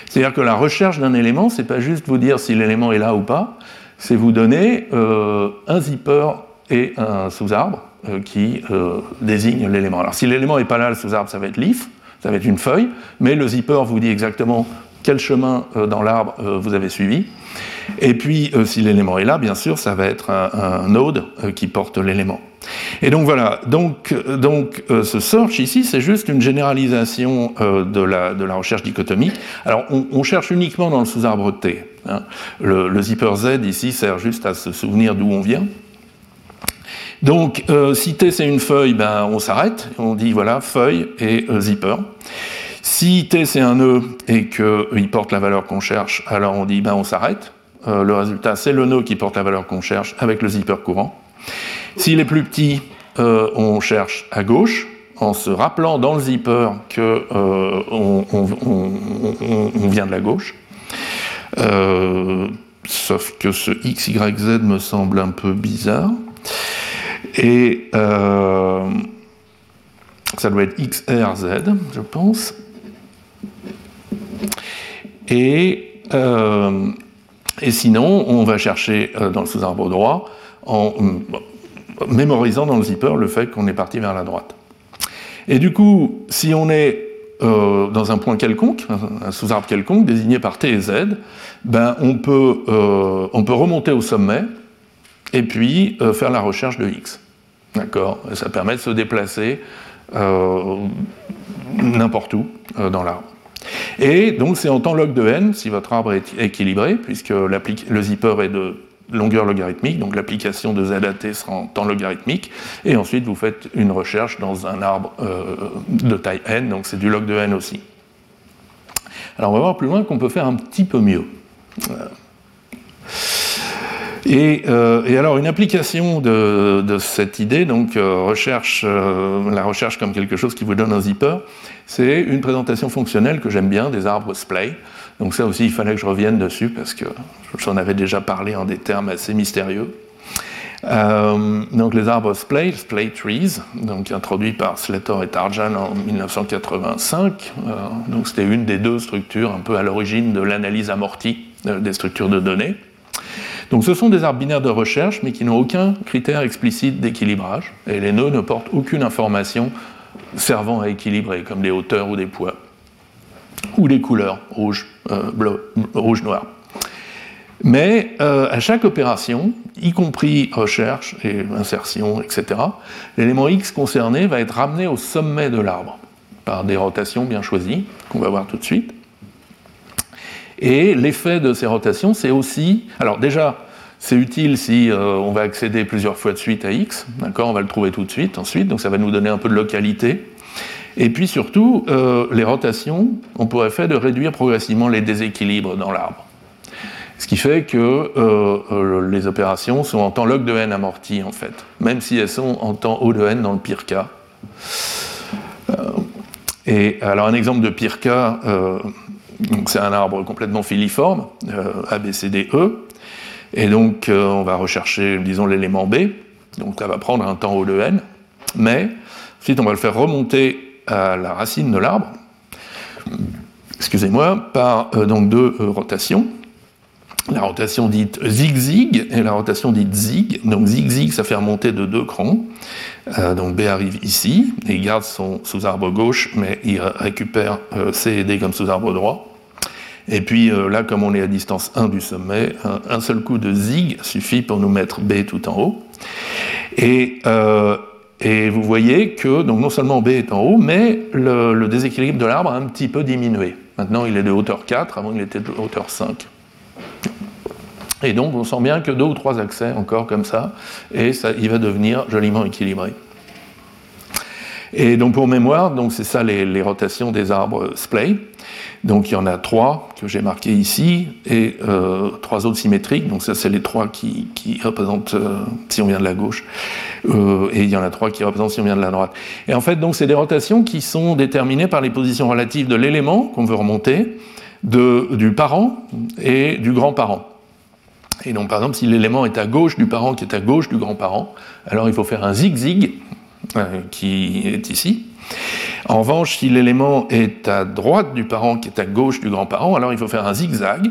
C'est-à-dire que la recherche d'un élément, c'est pas juste vous dire si l'élément est là ou pas, c'est vous donner euh, un zipper et un sous-arbre euh, qui euh, désignent l'élément. Alors si l'élément n'est pas là, le sous-arbre, ça va être leaf, ça va être une feuille, mais le zipper vous dit exactement quel chemin dans l'arbre vous avez suivi. Et puis, si l'élément est là, bien sûr, ça va être un node qui porte l'élément. Et donc voilà, donc, donc euh, ce search ici, c'est juste une généralisation euh, de, la, de, la, recherche dichotomique. Alors on, cherche uniquement dans le sous-arbre T. Hein. Le, zipper Z ici sert juste à se souvenir d'où on vient. Donc euh, si T c'est une feuille, ben, on s'arrête, on dit voilà, feuille et zipper. Si T c'est un nœud et qu'il porte la valeur qu'on cherche, alors on dit ben on s'arrête. le résultat c'est le nœud qui porte la valeur qu'on cherche avec le zipper courant. S'il est plus petit, on cherche à gauche en se rappelant dans le zipper qu'on on, vient de la gauche. sauf que ce XYZ me semble un peu bizarre. Et euh, ça doit être XRZ, je pense. Et, euh, sinon, on va chercher euh, dans le sous-arbre droit mémorisant dans le zipper le fait qu'on est parti vers la droite. Et du coup, si on est dans un point quelconque, un sous-arbre quelconque, désigné par T et Z, ben on, peut, on peut remonter au sommet et puis faire la recherche de X. D'accord? Ça permet de se déplacer euh, n'importe où euh, dans l'arbre. Et donc c'est en temps log de n si votre arbre est équilibré, puisque le zipper est de longueur logarithmique, donc l'application de ZAT sera en temps logarithmique, et ensuite vous faites une recherche dans un arbre euh, de taille n, donc c'est du log de n aussi. Alors on va voir plus loin qu'on peut faire un petit peu mieux. Euh, et, alors une application de, cette idée, donc euh, recherche, euh, la recherche comme quelque chose qui vous donne un zipper, c'est une présentation fonctionnelle que j'aime bien des arbres splay. Donc ça aussi, il fallait que je revienne dessus parce que j'en avais déjà parlé en des termes assez mystérieux. donc les arbres splay, splay trees, donc introduits par Slater et Tarjan en 1985. donc c'était une des deux structures un peu à l'origine de l'analyse amortie des structures de données. Donc ce sont des arbres binaires de recherche, mais qui n'ont aucun critère explicite d'équilibrage, et les nœuds ne portent aucune information servant à équilibrer, comme des hauteurs ou des poids, ou des couleurs, rouge, euh, rouge, noir. Mais euh, à chaque opération, y compris recherche et insertion, etc., l'élément X concerné va être ramené au sommet de l'arbre par des rotations bien choisies, qu'on va voir tout de suite. Et l'effet de ces rotations, c'est aussi. Alors, déjà, c'est utile si euh, on va accéder plusieurs fois de suite à x, d'accord On va le trouver tout de suite, ensuite, donc ça va nous donner un peu de localité. Et puis surtout, euh, les rotations ont pour effet de réduire progressivement les déséquilibres dans l'arbre. Ce qui fait que euh, les opérations sont en temps log de n amorti, en fait, même si elles sont en temps O de n dans le pire cas. et alors un exemple de pire cas, c'est un arbre complètement filiforme, euh, A, B, C, D, E. Et donc euh, on va rechercher, disons, l'élément B. Donc ça va prendre un temps O de n. Mais ensuite on va le faire remonter à la racine de l'arbre, excusez-moi, par euh, donc deux rotations. La rotation dite zig-zig et la rotation dite zig. Donc zig-zig, ça fait remonter de deux crans. donc B arrive ici, et il garde son sous-arbre gauche, mais il récupère C et D comme sous-arbre droit. Et puis euh, là, comme on est à distance 1 du sommet, un, seul coup de zig suffit pour nous mettre B tout en haut. Et, euh, et vous voyez que non seulement B est en haut, mais le, déséquilibre de l'arbre a un petit peu diminué. Maintenant, il est de hauteur 4, avant il était de hauteur 5. Et donc, on sent bien que deux ou trois accès encore comme ça, et ça, il va devenir joliment équilibré. Et donc pour mémoire, c'est ça les, rotations des arbres splay. Donc il y en a trois que j'ai marqués ici et euh, trois autres symétriques. Donc ça c'est les trois qui, représentent euh, si on vient de la gauche euh, et il y en a trois qui représentent si on vient de la droite. Et en fait donc c'est des rotations qui sont déterminées par les positions relatives de l'élément qu'on veut remonter, du parent et du grand-parent. Et donc par exemple si l'élément est à gauche du parent qui est à gauche du grand-parent, alors il faut faire un zig-zig euh, qui est ici. En revanche, si l'élément est à droite du parent qui est à gauche du grand-parent, alors il faut faire un zigzag,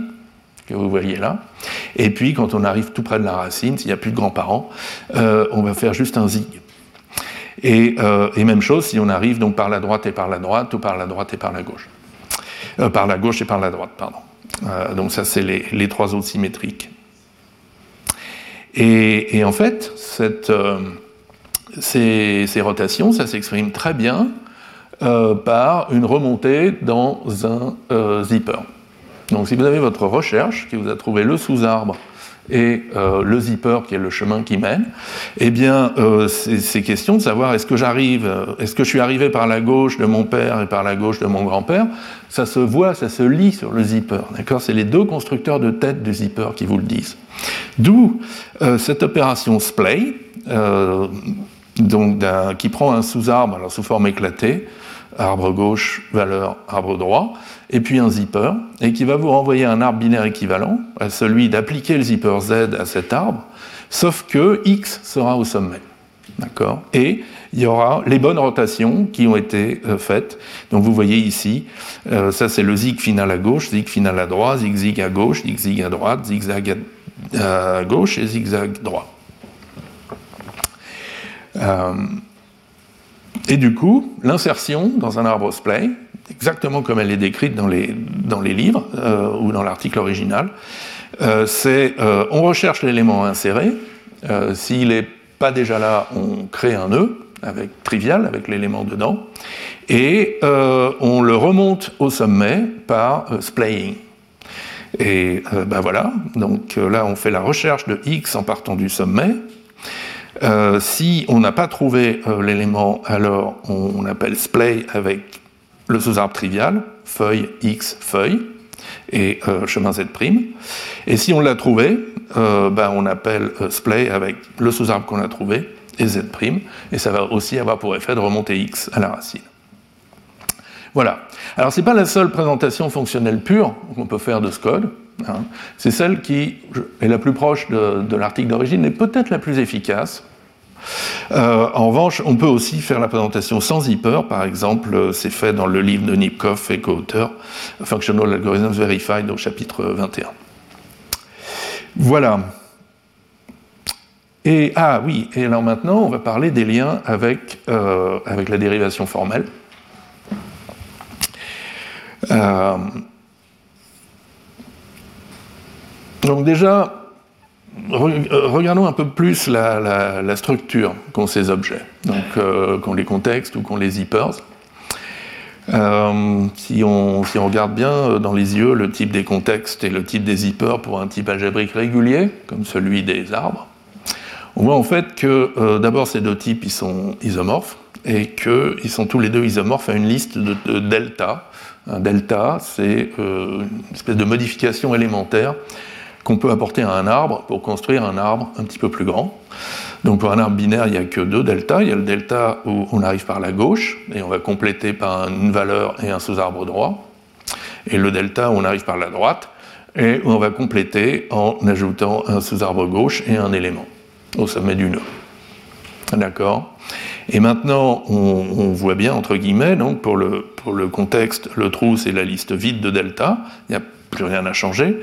que vous voyez là. Et puis, quand on arrive tout près de la racine, s'il n'y a plus de grands-parents, euh, on va faire juste un zig. Euh, et, même chose si on arrive donc par la droite et par la droite, ou par la droite et par la gauche. par la gauche et par la droite, pardon. donc ça, c'est les, trois autres symétriques. Et en fait, cette ces, rotations, ça s'exprime très bien euh, par une remontée dans un euh, zipper. Donc si vous avez votre recherche qui vous a trouvé le sous-arbre et euh, le zipper qui est le chemin qui mène, eh bien, c'est question de savoir est-ce que j'arrive, est-ce que je suis arrivé par la gauche de mon père et par la gauche de mon grand-père Ça se voit, ça se lit sur le zipper, d'accord? C'est les deux constructeurs de tête du zipper qui vous le disent. D'où cette opération splay, donc qui prend un sous-arbre, sous forme éclatée, arbre gauche, valeur, arbre droit, et puis un zipper, et qui va vous renvoyer un arbre binaire équivalent à celui d'appliquer le zipper Z à cet arbre, sauf que X sera au sommet. D'accord? Et il y aura les bonnes rotations qui ont été euh, faites. Donc vous voyez ici, euh, ça c'est le zig final à gauche, zig final à droite, zig-zig à gauche, zig-zig à droite, zigzag à, gauche et zigzag droit. Euh, et du coup, l'insertion dans un arbre splay, exactement comme elle est décrite dans les, dans les livres euh, ou dans l'article original, euh, c'est on recherche l'élément inséré. S'il n'est pas déjà là, on crée un nœud avec trivial, avec l'élément dedans, et on le remonte au sommet par splaying. Et ben voilà, donc là on fait la recherche de x en partant du sommet, euh, si on n'a pas trouvé euh, l'élément, alors on, appelle splay avec le sous-arbre trivial, feuille x feuille, et euh, chemin z'. Et si on l'a trouvé, ben, on appelle splay avec le sous-arbre qu'on a trouvé et z', et ça va aussi avoir pour effet de remonter x à la racine. Voilà. Alors, ce n'est pas la seule présentation fonctionnelle pure qu'on peut faire de ce code. Hein. C'est celle qui est la plus proche de, de l'article d'origine et peut-être la plus efficace. Euh, en revanche, on peut aussi faire la présentation sans zipper. Par exemple, euh, c'est fait dans le livre de Nipkoff et co-auteur, Functional Algorithms Verified, au chapitre 21. Voilà. Et, ah oui, et alors maintenant, on va parler des liens avec, euh, la dérivation formelle. donc déjà, regardons un peu plus la, structure qu'ont ces objets, donc euh, qu'ont les contextes ou qu'ont les zippers. Euh, si, on, si, on, regarde bien dans les yeux le type des contextes et le type des zippers pour un type algébrique régulier, comme celui des arbres, on voit en fait que d'abord ces deux types ils sont isomorphes et qu'ils sont tous les deux isomorphes à une liste de, de delta. Un delta, c'est une espèce de modification élémentaire qu'on peut apporter à un arbre pour construire un arbre un petit peu plus grand. Donc pour un arbre binaire, il n'y a que deux deltas. Il y a le delta où on arrive par la gauche et on va compléter par une valeur et un sous-arbre droit. Et le delta où on arrive par la droite et on va compléter en ajoutant un sous-arbre gauche et un élément au sommet du nœud. D'accord? Et maintenant, on, voit bien, entre guillemets, donc pour le, pour le contexte, le trou, c'est la liste vide de delta. Il n'y a plus rien à changer.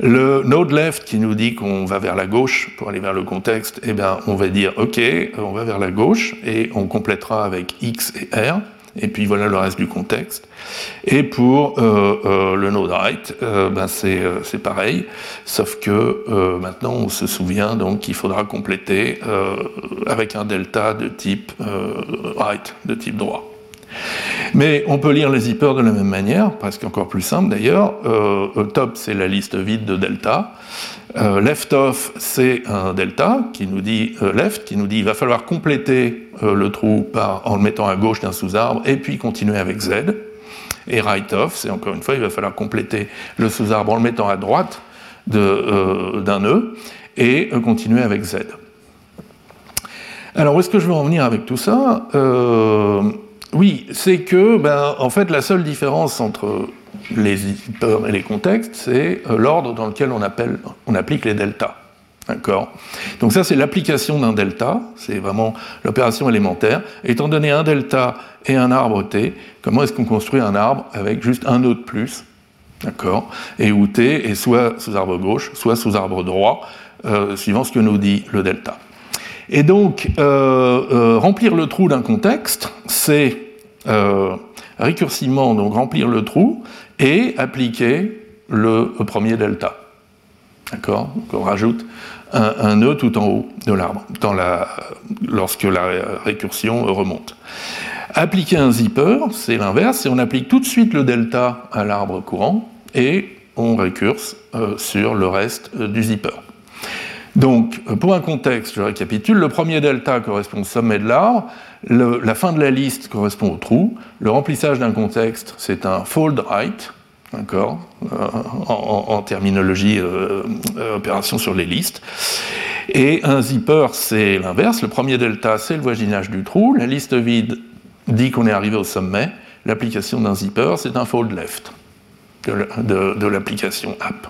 Le node left qui nous dit qu'on va vers la gauche pour aller vers le contexte, eh bien, on va dire OK, on va vers la gauche et on complétera avec X et R. Et puis voilà le reste du contexte. Et pour euh, euh, le node right, euh, ben c'est pareil, sauf que maintenant on se souvient donc qu'il faudra compléter avec un delta de type right, de type droit. Mais on peut lire les zippers de la même manière, presque encore plus simple d'ailleurs. Euh, top, c'est la liste vide de delta. Euh, left off, c'est un delta qui nous dit euh, left, qui nous dit il va falloir compléter le trou en le mettant à gauche d'un sous-arbre et puis continuer avec z. Et right off, c'est encore une fois, il va falloir compléter le sous-arbre en le mettant à droite d'un nœud et continuer avec z. Alors où est-ce que je veux en venir avec tout ça? Oui, c'est que, ben, en fait, la seule différence entre les zippers et les contextes, c'est euh, l'ordre dans lequel on applique les deltas. D'accord? Donc ça, c'est l'application d'un delta, c'est vraiment l'opération élémentaire. Étant donné un delta et un arbre t, comment est-ce qu'on construit un arbre avec juste un nœud de plus? D'accord? Et où t est soit sous arbre gauche, soit sous arbre droit, euh, suivant ce que nous dit le delta. Et donc, euh, remplir le trou d'un contexte, c'est euh, récursivement donc remplir le trou et appliquer le premier delta. D'accord? Donc on rajoute un, nœud tout en haut de l'arbre lorsque la récursion remonte. Appliquer un zipper, c'est l'inverse, et on applique tout de suite le delta à l'arbre courant et on récurse sur le reste du zipper. Donc, pour un contexte, je récapitule, le premier delta correspond au sommet de l'arbre, la fin de la liste correspond au trou, le remplissage d'un contexte, c'est un fold right, d'accord, en, terminologie opération sur les listes, et un zipper, c'est l'inverse. Le premier delta, c'est le voisinage du trou. La liste vide dit qu'on est arrivé au sommet. L'application d'un zipper, c'est un fold left de, l'application app.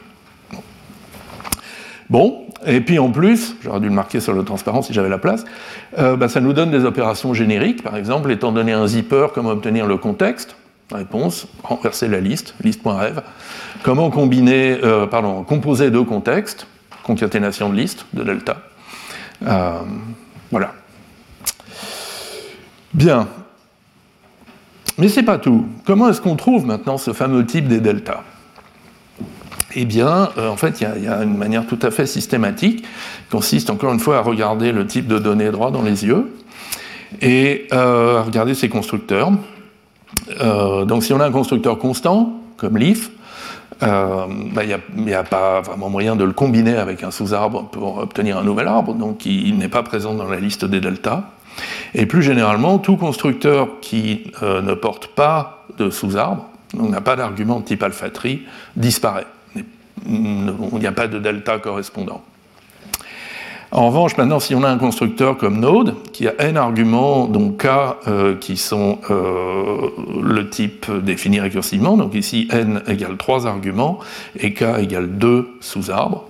Bon, et puis en plus, j'aurais dû le marquer sur le transparent si j'avais la place, euh, bah, ça nous donne des opérations génériques, par exemple, étant donné un zipper, comment obtenir le contexte? Réponse, renverser la liste, liste.rev. Comment combiner, euh, pardon, composer deux contextes concaténation de liste de delta. Euh, voilà. Bien. Mais c'est pas tout. Comment est-ce qu'on trouve maintenant ce fameux type des deltas? Eh bien, euh, en fait, il y, a une manière tout à fait systématique qui consiste encore une fois à regarder le type de données droit dans les yeux et euh, à regarder ses constructeurs. donc, si on a un constructeur constant, comme l'if, il euh, n'y bah, a, pas vraiment moyen de le combiner avec un sous-arbre pour obtenir un nouvel arbre, donc il, n'est pas présent dans la liste des deltas. Et plus généralement, tout constructeur qui euh, ne porte pas de sous-arbre, donc n'a pas d'argument de type alpha-tree, disparaît. Il n'y a pas de delta correspondant. En revanche, maintenant, si on a un constructeur comme Node, qui a n arguments, donc k, euh, qui sont euh, le type défini récursivement, donc ici n égale 3 arguments et k égale 2 sous-arbres,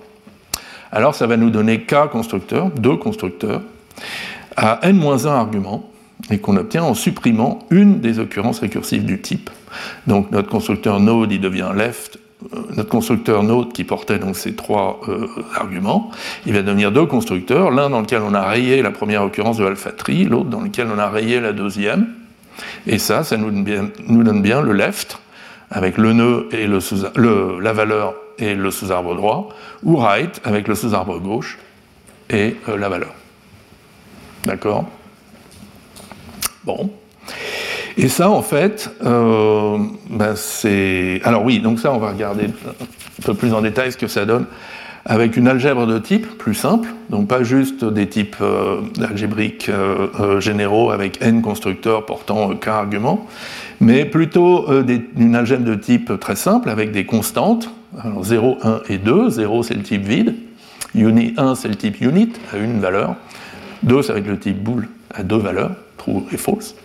alors ça va nous donner k constructeurs, 2 constructeurs, à n-1 arguments, et qu'on obtient en supprimant une des occurrences récursives du type. Donc notre constructeur node, il devient left notre constructeur Node qui portait donc ces trois euh, arguments, il va devenir deux constructeurs, l'un dans lequel on a rayé la première occurrence de alpha l'autre dans lequel on a rayé la deuxième. Et ça, ça nous donne bien, le left, avec le nœud et la valeur et le sous-arbre droit, ou right, avec le sous-arbre gauche et euh, la valeur. D'accord? Bon. Et ça, en fait, euh, ben c'est. Alors oui, donc ça, on va regarder un peu plus en détail ce que ça donne avec une algèbre de type plus simple, donc pas juste des types euh, algébriques euh, généraux avec n constructeurs portant k arguments, mais plutôt une algèbre de type très simple avec des constantes, alors 0, 1 et 2. 0 c'est le type vide, uni 1 c'est le type unit à une valeur, 2 c'est avec le type bool à deux valeurs, true et false.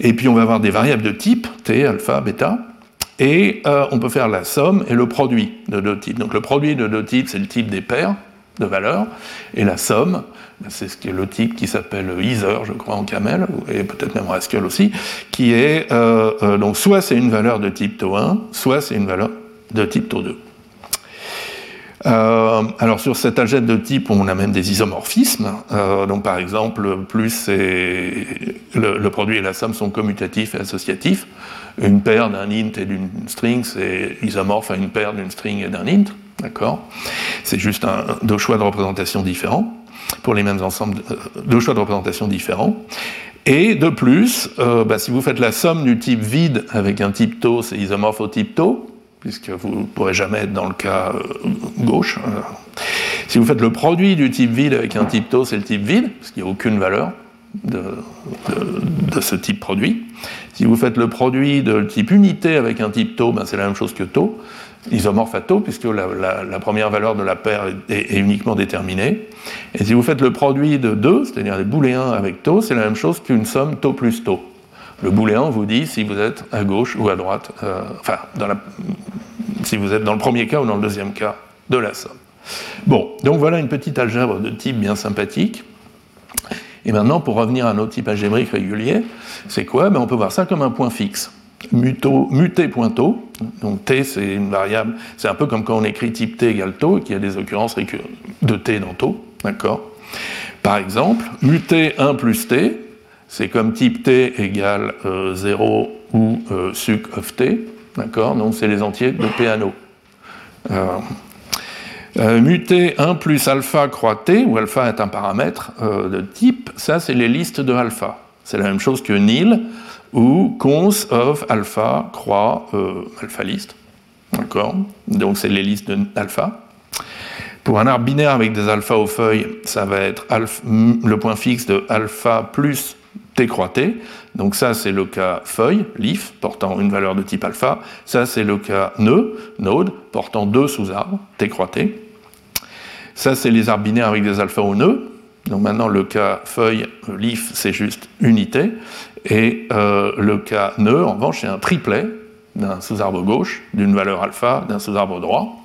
Et puis on va avoir des variables de type, t, alpha, bêta, et euh, on peut faire la somme et le produit de deux types. Donc le produit de deux types, c'est le type des paires de valeurs, et la somme, ben, c'est ce qui est le type qui s'appelle Ether, je crois, en camel, et peut-être même Rascal aussi, qui est, euh, euh, donc soit c'est une valeur de type tau1, soit c'est une valeur de type tau2. Euh, alors sur cette algèbre de type, on a même des isomorphismes. Euh, donc par exemple, plus le, le, produit et la somme sont commutatifs et associatifs. Une paire d'un int et d'une string, c'est isomorphe à une paire d'une string et d'un int. D'accord? C'est juste un, deux choix de représentation différents pour les mêmes ensembles, euh, deux choix de représentation différents. Et de plus, bah, si vous faites la somme du type vide avec un type tau, c'est isomorphe au type tau puisque vous ne pourrez jamais être dans le cas euh, gauche. Euh, si vous faites le produit du type vide avec un type tau, c'est le type vide, parce qu'il n'y a aucune valeur de, ce type produit. Si vous faites le produit de type unité avec un type tau, ben c'est la même chose que tau, isomorphe à tau, puisque la, première valeur de la paire est, uniquement déterminée. Et si vous faites le produit de 2, c'est-à-dire les booléens avec tau, c'est la même chose qu'une somme tau plus tau. Le booléen vous dit si vous êtes à gauche ou à droite, euh, enfin, si vous êtes dans le premier cas ou dans le deuxième cas de la somme. Bon, donc voilà une petite algèbre de type bien sympathique. Et maintenant, pour revenir à notre type algébrique régulier, c'est quoi? Ben, On peut voir ça comme un point fixe. Muto, muté point donc t c'est une variable, c'est un peu comme quand on écrit type t égale tau et qu'il y a des occurrences de t dans tau, d'accord? Par exemple, muté 1 plus t, c'est comme type t égale 0 euh, ou euh, suc of t, d'accord? Donc c'est les entiers de Peano. Euh, euh, muté 1 plus alpha croix t, où alpha est un paramètre de type, ça c'est les listes de alpha. C'est la même chose que nil ou cons of alpha croix alpha list. D'accord? Donc c'est les listes d'alpha. Pour un arbre binaire avec des alphas aux feuilles, ça va être le point fixe de alpha plus t. Donc ça, c'est le cas feuille, leaf, portant une valeur de type alpha. Ça, c'est le cas nœud, node, portant deux sous-arbres, t. Ça, c'est les arbres binaires avec des alphas au nœud. Donc maintenant, le cas feuille, leaf, c'est juste unité. Et euh, le cas nœud, en revanche, c'est un triplet d'un sous-arbre gauche, d'une valeur alpha, d'un sous-arbre droit.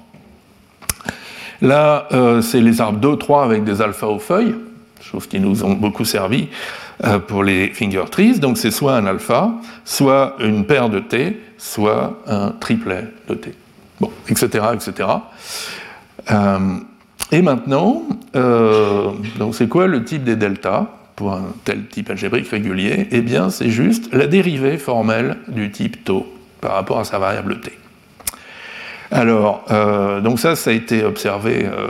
Là, euh, c'est les arbres 2, 3 avec des alphas aux feuilles, chose qui nous ont beaucoup servi euh, pour les finger trees. Donc c'est soit un alpha, soit une paire de T, soit un triplet de T. Bon, etc. etc. Euh, et maintenant, donc c'est quoi le type des deltas pour un tel type algébrique régulier? Eh bien, c'est juste la dérivée formelle du type tau par rapport à sa variable t. Alors, euh, donc ça, ça a été observé euh,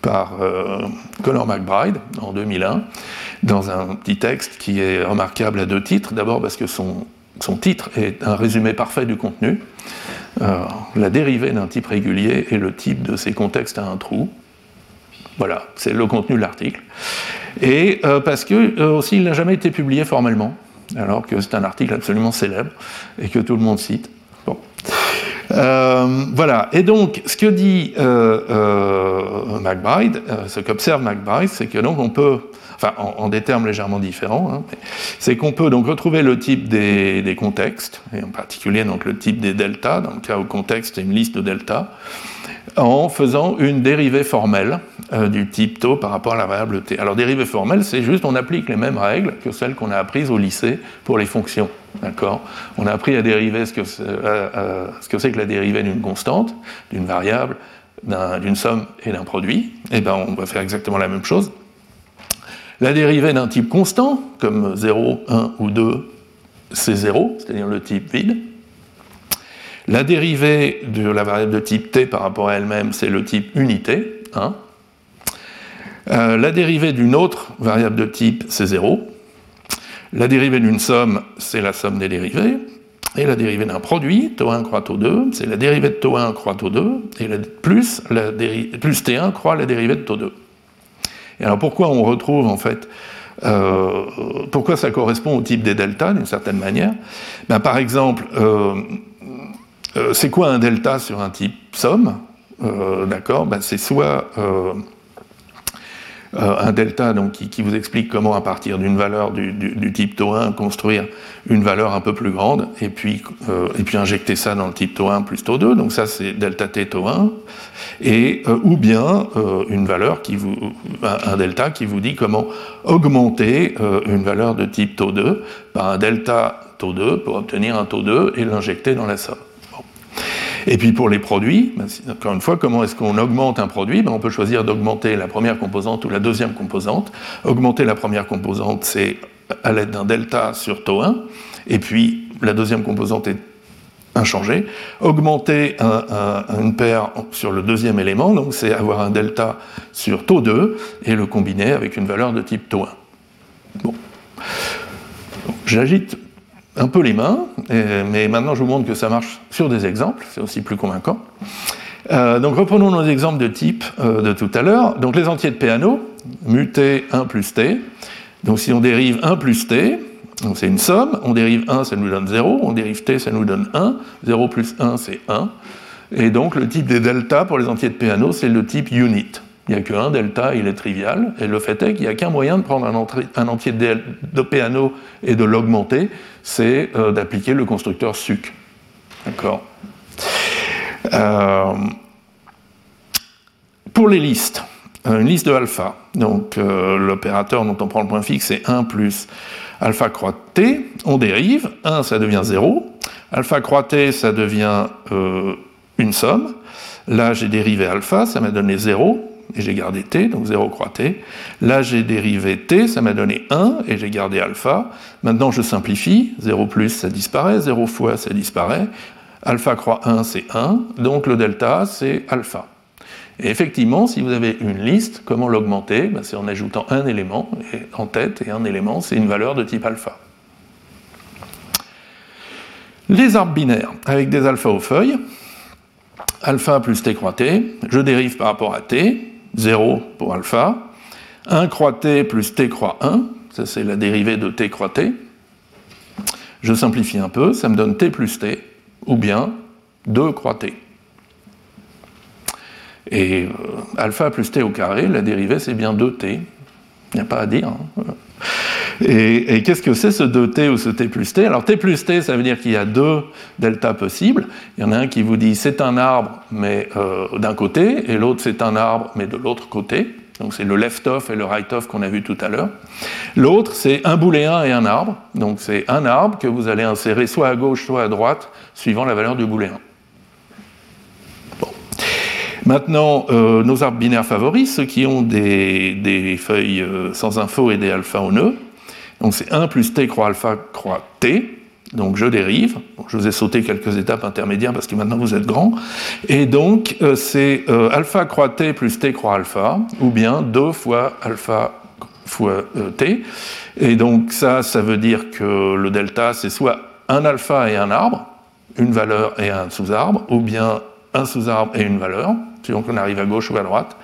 par euh, Conor McBride en 2001 dans un petit texte qui est remarquable à deux titres. D'abord parce que son, son, titre est un résumé parfait du contenu. la dérivée d'un type régulier est le type de ces contextes à un trou. Voilà, c'est le contenu de l'article. Et parce que aussi, il n'a jamais été publié formellement alors que c'est un article absolument célèbre et que tout le monde cite. Bon. Euh, voilà, et donc ce que dit euh, euh McBride, euh, ce qu'observe McBride, c'est que donc on peut, enfin en, des termes légèrement différents, hein, c'est qu'on peut donc retrouver le type des, contextes, et en particulier donc le type des deltas, dans le cas où contexte est une liste de deltas, en faisant une dérivée formelle euh, du type tau par rapport à la variable t. Alors dérivée formelle, c'est juste on applique les mêmes règles que celles qu'on a apprises au lycée pour les fonctions. D'accord? On a appris à dériver ce que c'est que, la dérivée d'une constante, d'une variable, d'une somme et d'un produit. Et eh bien on va faire exactement la même chose. La dérivée d'un type constant, comme 0, 1 ou 2, c'est 0, c'est-à-dire le type vide. La dérivée de la variable de type t par rapport à elle-même, c'est le type unité, 1. Euh, la dérivée d'une autre variable de type, c'est 0. La dérivée d'une somme, c'est la somme des dérivées. Et la dérivée d'un produit, tau1 croix tau2, c'est la dérivée de tau1 croix tau2, et plus, la plus t1 croix la dérivée de tau2. Et alors pourquoi on retrouve en fait euh, pourquoi ça correspond au type des deltas d'une certaine manière? Ben, Par exemple, euh, euh, c'est quoi un delta sur un type somme? D'accord? Ben, C'est soit euh, un delta donc, qui, vous explique comment, à partir d'une valeur du, type tau1, construire une valeur un peu plus grande, et puis, et puis injecter ça dans le type tau1 plus tau2, donc ça c'est delta t tau1, et, ou bien une valeur qui vous, un, delta qui vous dit comment augmenter une valeur de type tau2 par un delta tau2 pour obtenir un tau2 et l'injecter dans la somme. Et puis pour les produits, ben, encore une fois, comment est-ce qu'on augmente un produit? Ben, On peut choisir d'augmenter la première composante ou la deuxième composante. Augmenter la première composante, c'est à l'aide d'un delta sur taux 1, et puis la deuxième composante est inchangée. Augmenter une paire sur le deuxième élément, donc c'est avoir un delta sur taux 2 et le combiner avec une valeur de type taux 1. Bon. J'agite un peu les mains, mais maintenant je vous montre que ça marche sur des exemples, c'est aussi plus convaincant. Euh, donc reprenons nos exemples de type euh, de tout à l'heure. Donc les entiers de Peano, mu t 1 plus t. Donc si on dérive 1 plus t, c'est une somme, on dérive 1, ça nous donne 0, on dérive t, ça nous donne 1, 0 plus 1, c'est 1. Et donc le type des deltas pour les entiers de Peano, c'est le type unit. Il n'y a qu'un delta, il est trivial, et le fait est qu'il n'y a qu'un moyen de prendre un, entier de Peano et de l'augmenter, c'est euh, d'appliquer le constructeur suc. D'accord. Euh, Pour les listes, euh, une liste de alpha, donc l'opérateur dont on prend le point fixe, c'est 1 plus alpha croix t, on dérive, 1 ça devient 0, alpha croix t ça devient une somme, là j'ai dérivé alpha, ça m'a donné 0, et j'ai gardé t, donc 0 croix t. Là, j'ai dérivé t, ça m'a donné 1, et j'ai gardé alpha. Maintenant, je simplifie, 0 plus, ça disparaît, 0 fois, ça disparaît. Alpha croix 1, c'est 1, donc le delta, c'est alpha. Et effectivement, si vous avez une liste, comment l'augmenter? Ben, C'est en ajoutant un élément en tête, et un élément, c'est une valeur de type alpha. Les arbres binaires avec des alphas aux feuilles, alpha plus t croix t, je dérive par rapport à t, 0 pour alpha, 1 croix t plus t croix 1, ça c'est la dérivée de t croix t. Je simplifie un peu, ça me donne t plus t, ou bien 2 croix t. Et euh, alpha plus t au carré, la dérivée c'est bien 2t. Il n'y a pas à dire. Hein. Et, qu'est-ce que c'est ce 2t ou ce t plus t? Alors t plus t, ça veut dire qu'il y a deux deltas possibles. Il y en a un qui vous dit c'est un arbre, mais euh, d'un côté, et l'autre c'est un arbre, mais de l'autre côté. Donc c'est le left-off et le right-off qu'on a vu tout à l'heure. L'autre, c'est un booléen et un arbre. Donc c'est un arbre que vous allez insérer soit à gauche, soit à droite, suivant la valeur du booléen. Maintenant, euh, nos arbres binaires favoris, ceux qui ont des, feuilles euh, sans info et des alpha au nœud. Donc c'est 1 plus t croix alpha croix t. Donc je dérive. je vous ai sauté quelques étapes intermédiaires parce que maintenant vous êtes grand. Et donc euh, c'est alpha croix t plus t croix alpha, ou bien 2 fois alpha fois t. Et donc ça, ça veut dire que le delta, c'est soit un alpha et un arbre, une valeur et un sous-arbre, ou bien un sous-arbre et une valeur, suivant qu'on arrive à gauche ou à droite.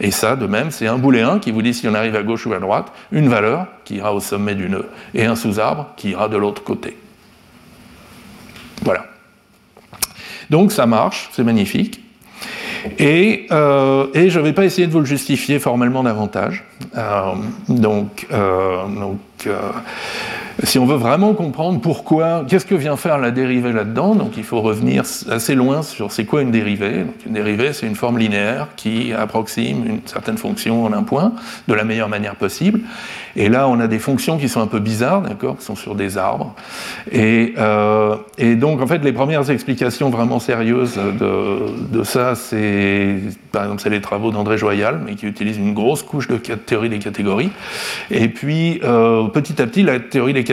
Et ça, de même, c'est un booléen qui vous dit si on arrive à gauche ou à droite, une valeur qui ira au sommet du nœud, et un sous-arbre qui ira de l'autre côté. Voilà. Donc ça marche, c'est magnifique. Et, euh, je ne vais pas essayer de vous le justifier formellement davantage. Euh, donc, euh, donc si on veut vraiment comprendre pourquoi, qu'est-ce que vient faire la dérivée là-dedans, donc il faut revenir assez loin sur c'est quoi une dérivée. une dérivée, c'est une forme linéaire qui approxime une certaine fonction en un point de la meilleure manière possible. Et là, on a des fonctions qui sont un peu bizarres, d'accord, qui sont sur des arbres. Et, euh, donc, en fait, les premières explications vraiment sérieuses de, ça, c'est, par exemple, c'est les travaux d'André Joyal, mais qui utilisent une grosse couche de théorie des catégories. Et puis, euh, petit à petit, la théorie des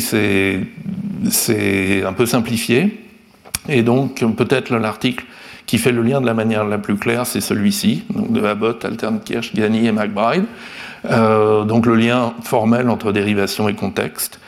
s'est un peu simplifiée. Et donc, peut-être l'article qui fait le lien de la manière la plus claire, c'est celui-ci, de Abbott, Alternkirch, Gani et McBride. Euh, donc le lien formel entre dérivation et contexte.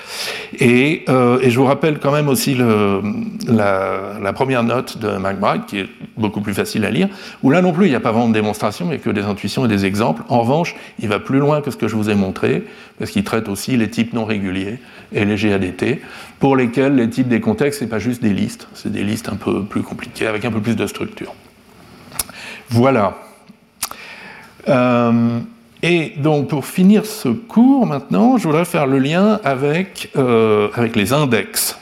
Et, euh, et je vous rappelle quand même aussi le, la, la, première note de McBride, qui est beaucoup plus facile à lire, où là non plus il n'y a pas vraiment de démonstration, mais que des intuitions et des exemples. En revanche, il va plus loin que ce que je vous ai montré, parce qu'il traite aussi les types non réguliers et les GADT, pour lesquels les types des contextes, c'est pas juste des listes, c'est des listes un peu plus compliquées, avec un peu plus de structure. Voilà. Euh, et donc pour finir ce cours maintenant, je voudrais faire le lien avec, euh, avec les index.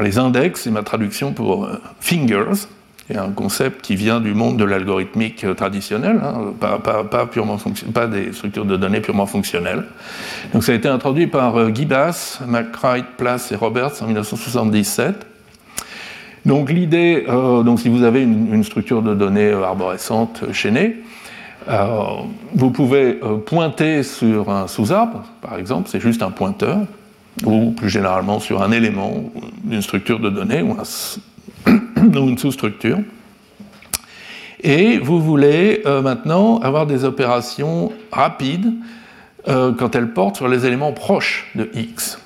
Les index, c'est ma traduction pour euh, fingers, c'est un concept qui vient du monde de l'algorithmique euh, traditionnel, hein, pas, purement pas des structures de données purement fonctionnelles. Donc ça a été introduit par Guy Bass, Place et Roberts en 1977. Donc l'idée, donc si vous avez une, une, structure de données arborescente chaînée, euh, vous pouvez euh, pointer sur un sous-arbre, par exemple, c'est juste un pointeur, ou plus généralement sur un élément d'une structure de données ou, une sous-structure. Et vous voulez euh, maintenant avoir des opérations rapides quand elles portent sur les éléments proches de X.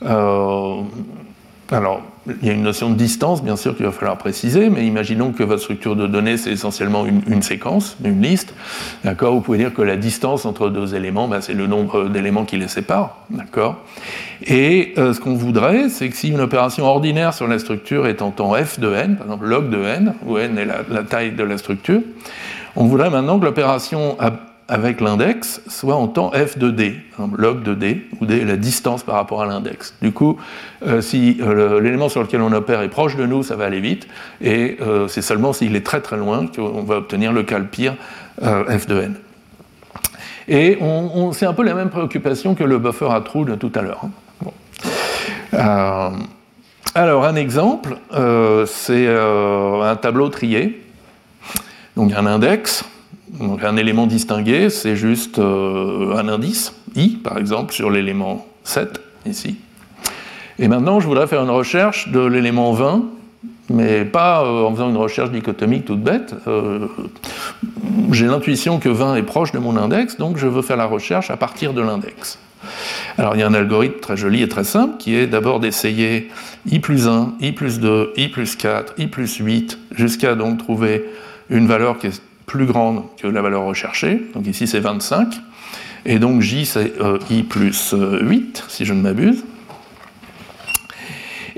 alors, il y a une notion de distance, bien sûr, qu'il va falloir préciser, mais imaginons que votre structure de données, c'est essentiellement une, séquence, une liste. D'accord? Vous pouvez dire que la distance entre deux éléments, ben, c'est le nombre d'éléments qui les séparent. D'accord? Et euh, ce qu'on voudrait, c'est que si une opération ordinaire sur la structure est en temps f de n, par exemple log de n, où n est la, la taille de la structure, on voudrait maintenant que l'opération avec l'index soit en temps f de d, log de d, où d est la distance par rapport à l'index. Du coup, euh, si euh, l'élément sur lequel on opère est proche de nous, ça va aller vite, et euh, c'est seulement s'il est très très loin qu'on va obtenir le cal pire f de n. Et c'est un peu la même préoccupation que le buffer à trou de tout à l'heure. Hein. alors, un exemple, c'est un tableau trié. Donc, un index, un élément distingué, c'est juste euh, un indice, i par exemple, sur l'élément 7, ici. Et maintenant, je voudrais faire une recherche de l'élément 20, mais pas euh, en faisant une recherche dichotomique toute bête. Euh, j'ai l'intuition que 20 est proche de mon index, donc je veux faire la recherche à partir de l'index. Alors il y a un algorithme très joli et très simple qui est d'abord d'essayer i plus 1, i plus 2, i plus 4, i plus 8, jusqu'à donc trouver une valeur qui est plus grande que la valeur recherchée. Donc ici c'est 25. Et donc j c'est euh, i plus 8, si je ne m'abuse.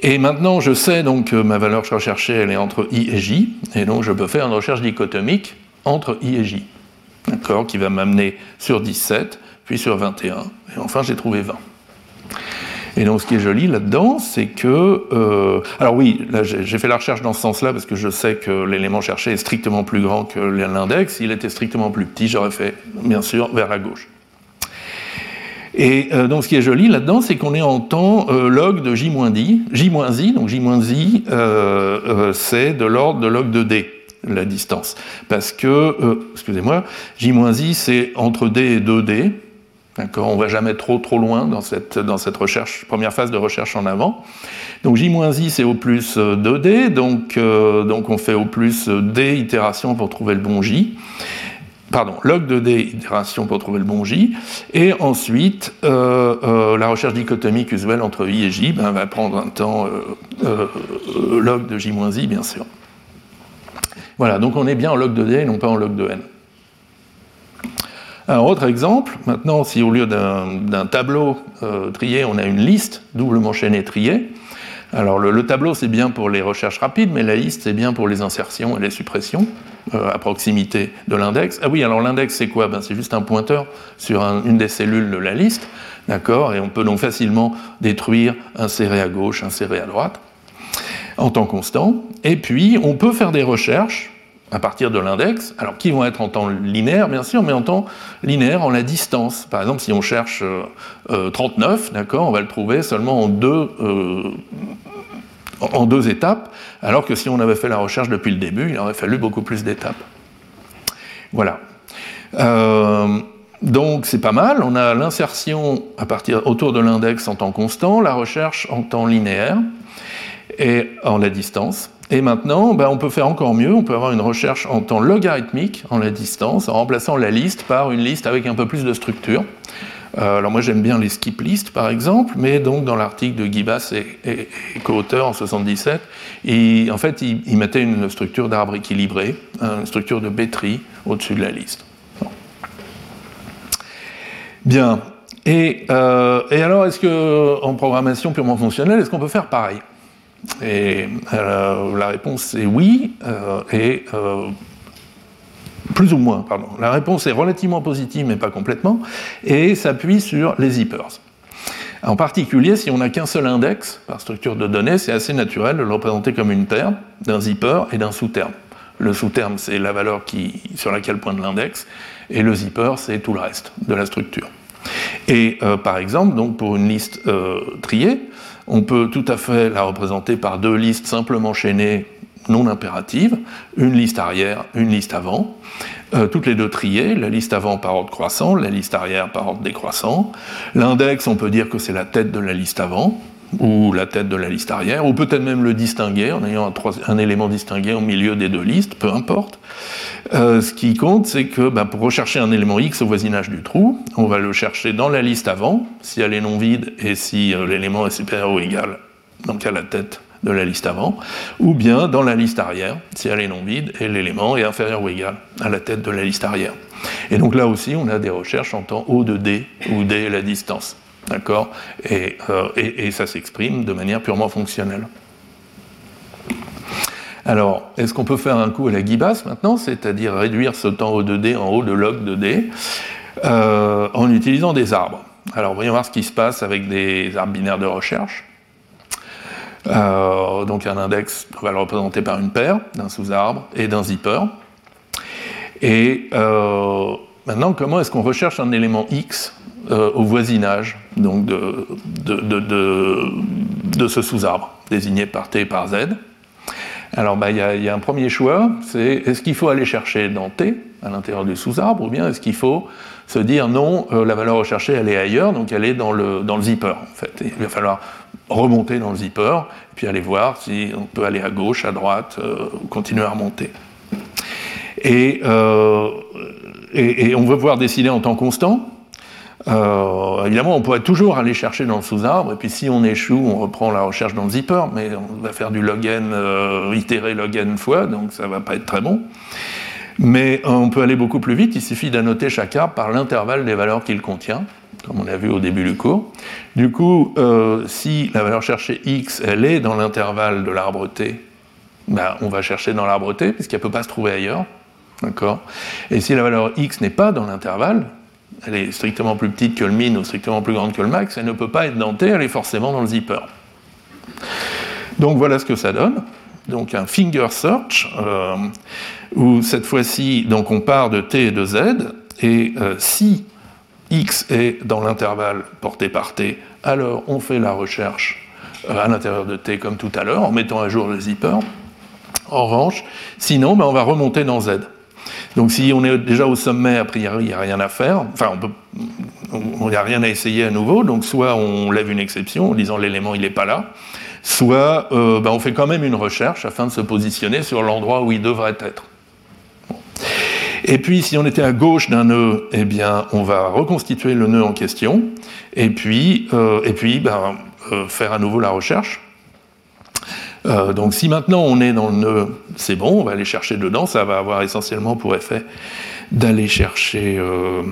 Et maintenant, je sais donc que ma valeur recherchée, elle est entre i et j, et donc je peux faire une recherche dichotomique entre i et j, d'accord, qui va m'amener sur 17, puis sur 21, et enfin j'ai trouvé 20. Et donc ce qui est joli là-dedans, c'est que... Euh, alors oui, j'ai fait la recherche dans ce sens-là parce que je sais que l'élément cherché est strictement plus grand que l'index. S'il était strictement plus petit, j'aurais fait bien sûr vers la gauche. Et euh, donc ce qui est joli là-dedans, c'est qu'on est en temps euh, log de j-i, j-i, donc j-i, c'est de l'ordre de log de d, la distance. Parce que, excusez-moi, j-i, c'est entre d et 2d, On ne va jamais trop trop loin dans cette, recherche, première phase de recherche en avant. Donc j-i c'est au plus 2d, donc, donc on fait au plus d itérations pour trouver le bon j pardon, log de d itération pour trouver le bon j, et ensuite euh, euh, la recherche dichotomique usuelle entre i et j ben, va prendre un temps euh, log de j-i, bien sûr. Voilà, donc on est bien en log de d et non pas en log de n. Un autre exemple, maintenant, si au lieu d'un tableau trié, on a une liste doublement chaînée triée, alors le, tableau c'est bien pour les recherches rapides, mais la liste c'est bien pour les insertions et les suppressions euh, à proximité de l'index. Ah oui, alors l'index c'est quoi? Ben, C'est juste un pointeur sur une des cellules de la liste, d'accord? Et on peut donc facilement détruire, insérer à gauche, insérer à droite, en temps constant. Et puis on peut faire des recherches à partir de l'index, alors qui vont être en temps linéaire bien sûr, mais en temps linéaire en la distance. Par exemple, si on cherche 39, euh, d'accord, on va le trouver seulement en deux, euh, en deux étapes, alors que si on avait fait la recherche depuis le début, il aurait fallu beaucoup plus d'étapes. Voilà. Euh, donc c'est pas mal, on a l'insertion autour de l'index en temps constant, la recherche en temps linéaire et en la distance. Et maintenant, ben, on peut faire encore mieux, on peut avoir une recherche en temps logarithmique en la distance, en remplaçant la liste par une liste avec un peu plus de structure. Euh, alors moi j'aime bien les skip lists par exemple, mais donc dans l'article de Guy Bass et, co-auteur en 77, en fait il, mettait une structure d'arbre équilibré, une structure de B-tree au-dessus de la liste. Bien. Et, euh, et alors est-ce que en programmation purement fonctionnelle, est-ce qu'on peut faire pareil? Et euh, la réponse est oui, euh, et euh, plus ou moins, pardon. La réponse est relativement positive, mais pas complètement, et s'appuie sur les zippers. En particulier, si on n'a qu'un seul index par structure de données, c'est assez naturel de le représenter comme une paire d'un zipper et d'un sous-terme. Le sous-terme, c'est la valeur qui, sur laquelle pointe l'index, et le zipper, c'est tout le reste de la structure. Et par exemple, donc pour une liste triée, on peut tout à fait la représenter par deux listes simplement chaînées non impératives, une liste arrière, une liste avant, euh, toutes les deux triées, la liste avant par ordre croissant, la liste arrière par ordre décroissant. L'index, on peut dire que c'est la tête de la liste avant, ou la tête de la liste arrière, ou peut-être même le distinguer en ayant un, élément distingué au milieu des deux listes, peu importe. Euh, ce qui compte, c'est que bah, pour rechercher un élément X au voisinage du trou, on va le chercher dans la liste avant, si elle est non vide et si euh, l'élément est supérieur ou égal, donc à la tête de la liste avant, ou bien dans la liste arrière, si elle est non vide et l'élément est inférieur ou égal à la tête de la liste arrière. Et donc là aussi, on a des recherches en temps O de D, où D est la distance. D'accord euh, et, ça s'exprime de manière purement fonctionnelle. Alors, est-ce qu'on peut faire un coup à la Guibas maintenant, c'est-à-dire réduire ce temps O de D en O de log de D, euh, en utilisant des arbres? Alors, voyons voir ce qui se passe avec des arbres binaires de recherche. Euh, donc, un index, on va le représenter par une paire d'un sous-arbre et d'un zipper. Et maintenant, comment est-ce qu'on recherche un élément X euh, au voisinage donc de, de, ce sous-arbre, désigné par T et par Z. Alors bah, il y, a un premier choix, c'est est-ce qu'il faut aller chercher dans T, à l'intérieur du sous-arbre, ou bien est-ce qu'il faut se dire non, euh, la valeur recherchée elle est ailleurs, donc elle est dans le, dans le zipper en fait. il va falloir remonter dans le zipper, puis aller voir si on peut aller à gauche, à droite, euh, continuer à remonter. Et, et, et, on veut pouvoir décider en temps constant, Euh, évidemment, on pourrait toujours aller chercher dans le sous-arbre, et puis si on échoue, on reprend la recherche dans le zipper, mais on va faire du log n, euh, itérer log n fois, donc ça va pas être très bon. Mais on peut aller beaucoup plus vite, il suffit d'annoter chaque arbre par l'intervalle des valeurs qu'il contient, comme on a vu au début du cours. Du coup, euh, si la valeur cherchée x, elle est dans l'intervalle de l'arbre t, ben, on va chercher dans l'arbre t, puisqu'elle ne peut pas se trouver ailleurs. D'accord? Et si la valeur x n'est pas dans l'intervalle, elle est strictement plus petite que le min ou strictement plus grande que le max, elle ne peut pas être dans T, elle est forcément dans le zipper. Donc voilà ce que ça donne. Donc un finger search, euh, où cette fois-ci, donc on part de T et de Z, et euh, si X est dans l'intervalle porté par T, alors on fait la recherche euh, à l'intérieur de T comme tout à l'heure, en mettant à jour le zipper. En revanche, sinon, ben, on va remonter dans Z. Donc si on est déjà au sommet, a priori, il n'y a rien à faire. Enfin, il n'y a rien à essayer à nouveau. Donc soit on lève une exception en disant l'élément il n'est pas là, soit euh, ben, on fait quand même une recherche afin de se positionner sur l'endroit où il devrait être. Et puis, si on était à gauche d'un nœud, eh bien, on va reconstituer le nœud en question, et puis, euh, et puis ben, euh, faire à nouveau la recherche. Euh, donc si maintenant on est dans le nœud, c'est bon, on va aller chercher dedans, ça va avoir essentiellement pour effet d'aller chercher, euh,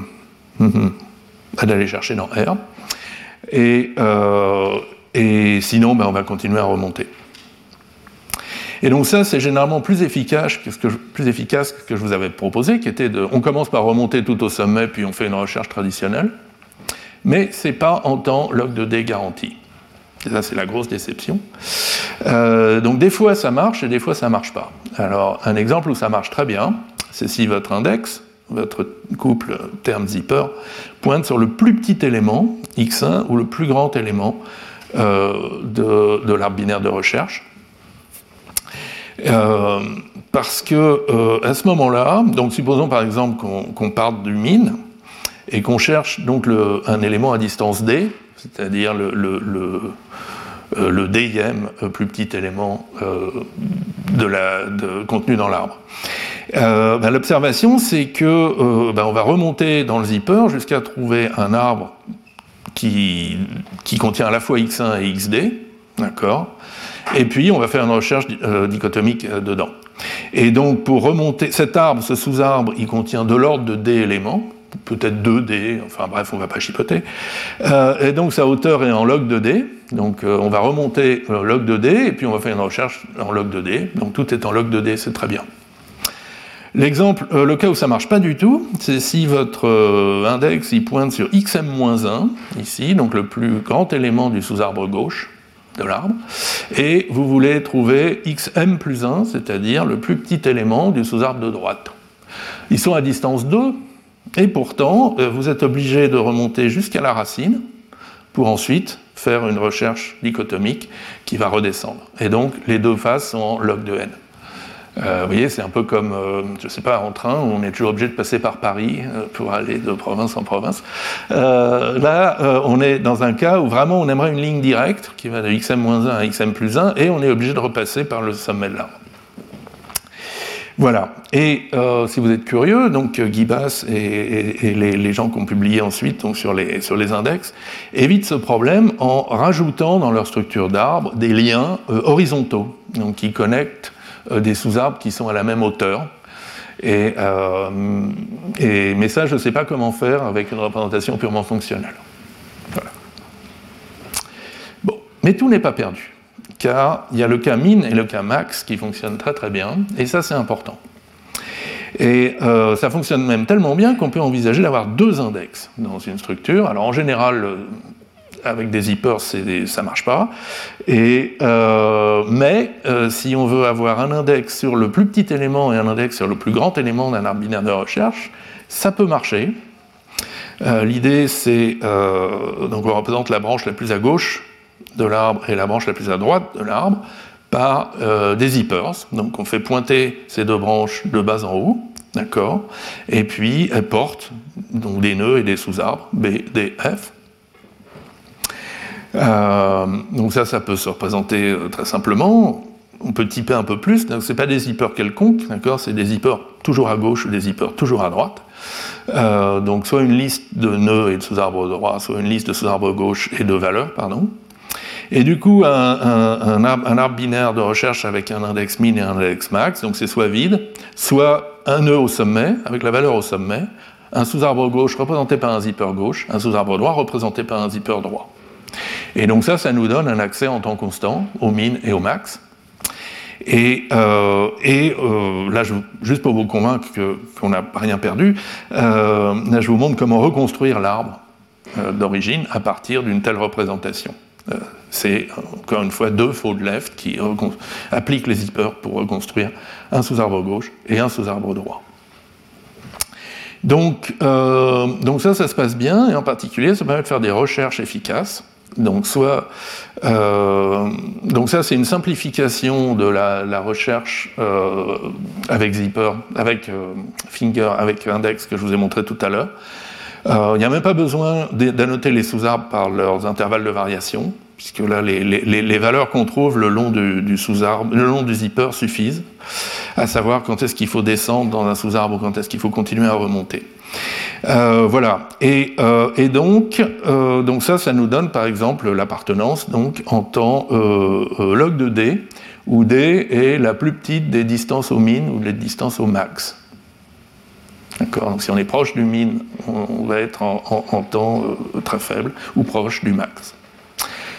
d'aller chercher dans R. Et, euh, sinon, ben, on va continuer à remonter. Et donc ça, c'est généralement plus efficace, que ce que je, plus efficace que je vous avais proposé, qui était de, on commence par remonter tout au sommet, puis on fait une recherche traditionnelle, mais c'est pas en temps log de D garanti. Et ça, c'est la grosse déception. Euh, donc des fois ça marche et des fois ça marche pas. Alors un exemple où ça marche très bien, c'est si votre index, votre couple terme zipper, pointe sur le plus petit élément, x1, ou le plus grand élément euh, de, l'arbre binaire de recherche. Euh, parce que à ce moment-là, donc supposons par exemple qu'on parte du min et qu'on cherche donc un élément à distance d, c'est-à-dire le, euh, le dixième euh, plus petit élément euh, de contenu dans l'arbre. Ben, l'observation, c'est que ben, on va remonter dans le zipper jusqu'à trouver un arbre qui, qui, contient à la fois x1 et xd, d'accord? Et puis on va faire une recherche dichotomique dedans. Et donc pour remonter cet arbre, ce sous-arbre, il contient de l'ordre de d éléments, peut-être 2D, enfin bref, on ne va pas chipoter. Euh, et donc sa hauteur est en log de d donc euh, on va remonter en log de d et puis on va faire une recherche en log de d donc tout est en log de d c'est très bien. L'exemple, euh, le cas où ça ne marche pas du tout, c'est si votre index il pointe sur xm-1, ici, donc le plus grand élément du sous-arbre gauche de l'arbre, et vous voulez trouver xm plus 1, c'est-à-dire le plus petit élément du sous-arbre de droite. Ils sont à distance 2, et pourtant, euh, vous êtes obligé de remonter jusqu'à la racine pour ensuite faire une recherche dichotomique qui va redescendre. Et donc, les deux faces sont en log de n. Euh, vous voyez, c'est un peu comme, euh, je ne sais pas, en train, on est toujours obligé de passer par Paris pour aller de province en province. là, on est dans un cas où vraiment on aimerait une ligne directe qui va de xm-1 à xm plus 1, et on est obligé de repasser par le sommet de l'arbre. Voilà. Et euh, si vous êtes curieux, donc Guy Bass et, les, gens qui ont publié ensuite donc, sur, les, sur les index évitent ce problème en rajoutant dans leur structure d'arbre des liens euh, horizontaux, donc qui connectent euh, des sous-arbres qui sont à la même hauteur. Et, et mais ça, je ne sais pas comment faire avec une représentation purement fonctionnelle. Voilà. Bon, mais tout n'est pas perdu car il y a le cas min et le cas max qui fonctionnent très très bien, et ça c'est important. Et euh, ça fonctionne même tellement bien qu'on peut envisager d'avoir deux index dans une structure. Alors en général, euh, avec des zippers, ça ne marche pas. Euh, mais si on veut avoir un index sur le plus petit élément et un index sur le plus grand élément d'un arbre binaire de recherche, ça peut marcher. L'idée, c'est donc on représente la branche la plus à gauche de l'arbre et la branche la plus à droite de l'arbre par euh, des zippers. Donc on fait pointer ces deux branches de bas en haut, d'accord? Et puis elles portent des nœuds et des sous-arbres, B, D, F. Euh, donc ça, ça peut se représenter euh, très simplement. on peut typer un peu plus. Donc, ce pas des zippers quelconques, d'accord? C'est des zippers toujours à gauche ou des zippers toujours à droite. Donc, soit une liste de nœuds et de sous-arbres droits, soit une liste de sous-arbres gauche et de valeurs, pardon. Et du coup, un, arbre, binaire de recherche avec un index min et un index max, donc c'est soit vide, soit un nœud au sommet, avec la valeur au sommet, un sous-arbre gauche représenté par un zipper gauche, un sous-arbre droit représenté par un zipper droit. Et donc ça, ça nous donne un accès en temps constant au min et au max. Et, euh, euh, là, juste pour vous convaincre qu'on n'a rien perdu, euh, là, je vous montre comment reconstruire l'arbre d'origine à partir d'une telle représentation. C'est encore une fois deux fold left qui appliquent les zippers pour reconstruire un sous-arbre gauche et un sous-arbre droit. Donc, donc ça, ça se passe bien, et en particulier, ça permet de faire des recherches efficaces. Donc, soit, euh, donc ça, c'est une simplification de la, recherche euh, avec Zipper, avec euh, Finger, avec Index que je vous ai montré tout à l'heure. Il n'y a même pas besoin d'annoter les sous-arbres par leurs intervalles de variation, puisque là, les, valeurs qu'on trouve le long du, sous-arbre, le long du zipper suffisent, à savoir quand est-ce qu'il faut descendre dans un sous-arbre ou quand est-ce qu'il faut continuer à remonter. Euh, voilà. Et, euh, donc, euh, donc ça, ça nous donne par exemple l'appartenance donc en temps log de d, où d est la plus petite des distances au min ou des distances au max. D'accord? Donc si on est proche du min, on, va être en, temps très faible ou proche du max.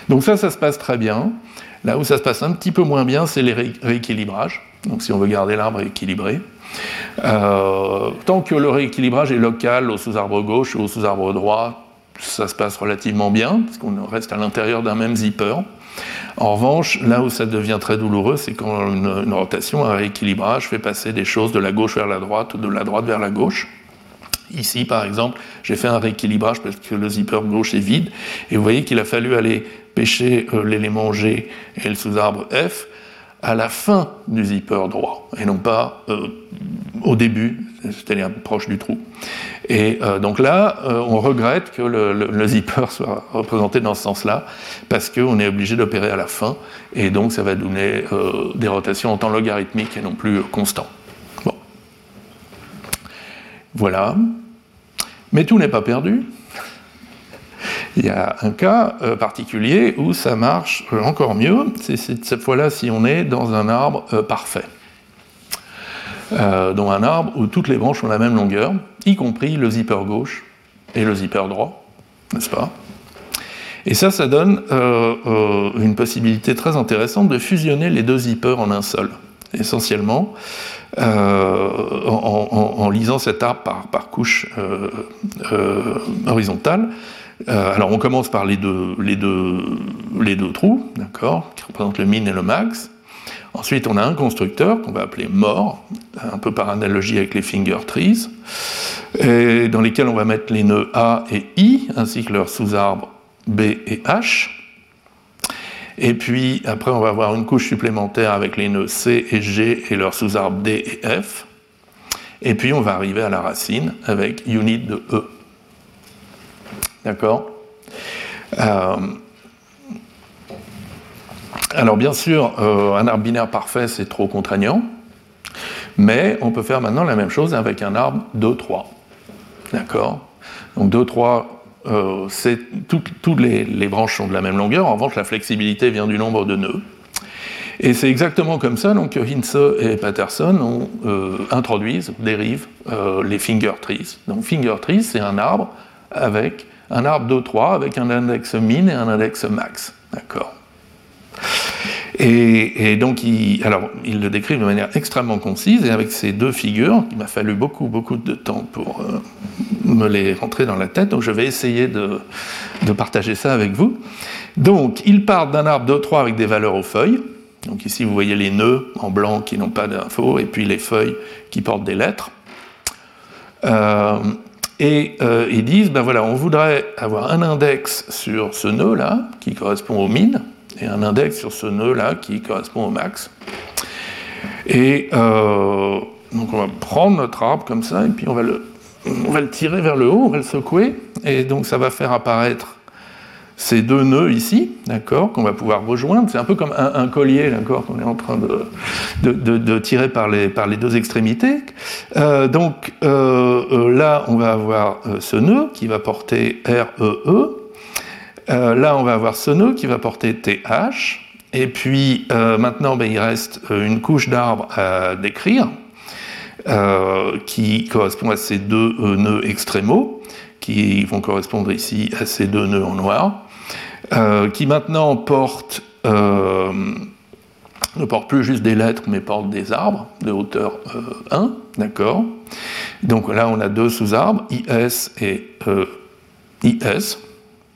Donc ça, ça se passe très bien. Là où ça se passe un petit peu moins bien, c'est les rééquilibrages. Donc si on veut garder l'arbre équilibré. Euh, tant que le rééquilibrage est local au sous-arbre gauche ou au sous-arbre droit, ça se passe relativement bien, parce qu'on reste à l'intérieur d'un même zipper. En revanche, là où ça devient très douloureux, c'est quand une, rotation, un rééquilibrage fait passer des choses de la gauche vers la droite ou de la droite vers la gauche. Ici, par exemple, j'ai fait un rééquilibrage parce que le zipper gauche est vide, et vous voyez qu'il a fallu aller pêcher euh, l'élément G et le sous-arbre F à la fin du zipper droit, et non pas euh, au début, c'est-à-dire proche du trou. Et euh, donc là, on regrette que le, zipper soit représenté dans ce sens-là, parce qu'on est obligé d'opérer à la fin, et donc ça va donner des rotations en temps logarithmique et non plus constant. Bon. Voilà. Mais tout n'est pas perdu. Il y a un cas euh, particulier où ça marche euh, encore mieux, c'est cette fois-là si on est dans un arbre euh, parfait. dans un arbre où toutes les branches ont la même longueur, y compris le zipper gauche et le zipper droit, n'est-ce pas? Et ça, ça donne une possibilité très intéressante de fusionner les deux zippers en un seul, essentiellement. en, lisant cet arbre par, par couche horizontale, euh, alors on commence par les deux, trous, d'accord, qui représentent le min et le max. Ensuite, on a un constructeur qu'on va appeler mort, un peu par analogie avec les finger trees, dans lesquels on va mettre les nœuds A et I, ainsi que leurs sous-arbres B et H. Et puis après, on va avoir une couche supplémentaire avec les nœuds C et G et leurs sous-arbres D et F. Et puis on va arriver à la racine avec unit de E. D'accord euh, Alors bien sûr, euh, un arbre binaire parfait, c'est trop contraignant, mais on peut faire maintenant la même chose avec un arbre 2-3. D'accord Donc 2-3, euh, toutes les, branches sont de la même longueur, en revanche la flexibilité vient du nombre de nœuds. Et c'est exactement comme ça donc, que Hinze et Patterson ont, introduisent, dérivent les finger trees. Donc finger trees, c'est un arbre avec un arbre de 3 avec un index min et un index max. D'accord et, donc, il, alors, il le décrit de manière extrêmement concise, et avec ces deux figures, il m'a fallu beaucoup, beaucoup de temps pour euh, me les rentrer dans la tête, donc je vais essayer de, partager ça avec vous. Donc, il part d'un arbre de 3 avec des valeurs aux feuilles. Donc ici, vous voyez les nœuds en blanc qui n'ont pas d'infos, et puis les feuilles qui portent des lettres. Euh, et euh, ils disent, ben voilà, on voudrait avoir un index sur ce nœud-là, qui correspond au min, et un index sur ce nœud-là, qui correspond au max. Et euh, donc on va prendre notre arbre comme ça, et puis on va, le, on va le tirer vers le haut, on va le secouer, et donc ça va faire apparaître ces deux nœuds ici, d'accord, qu'on va pouvoir rejoindre. C'est un peu comme un, collier, d'accord, qu'on est en train de, tirer par les, deux extrémités. Euh, donc euh, euh, là, on va avoir ce nœud qui va porter REE. E. là, on va avoir ce nœud qui va porter TH. Et puis maintenant, ben, il reste une couche d'arbre à décrire. qui correspond à ces deux nœuds extrémaux, qui vont correspondre ici à ces deux nœuds en noir. Euh, qui maintenant porte, euh, ne porte plus juste des lettres, mais porte des arbres de hauteur 1, euh, d'accord Donc là, on a deux sous-arbres, IS et IS.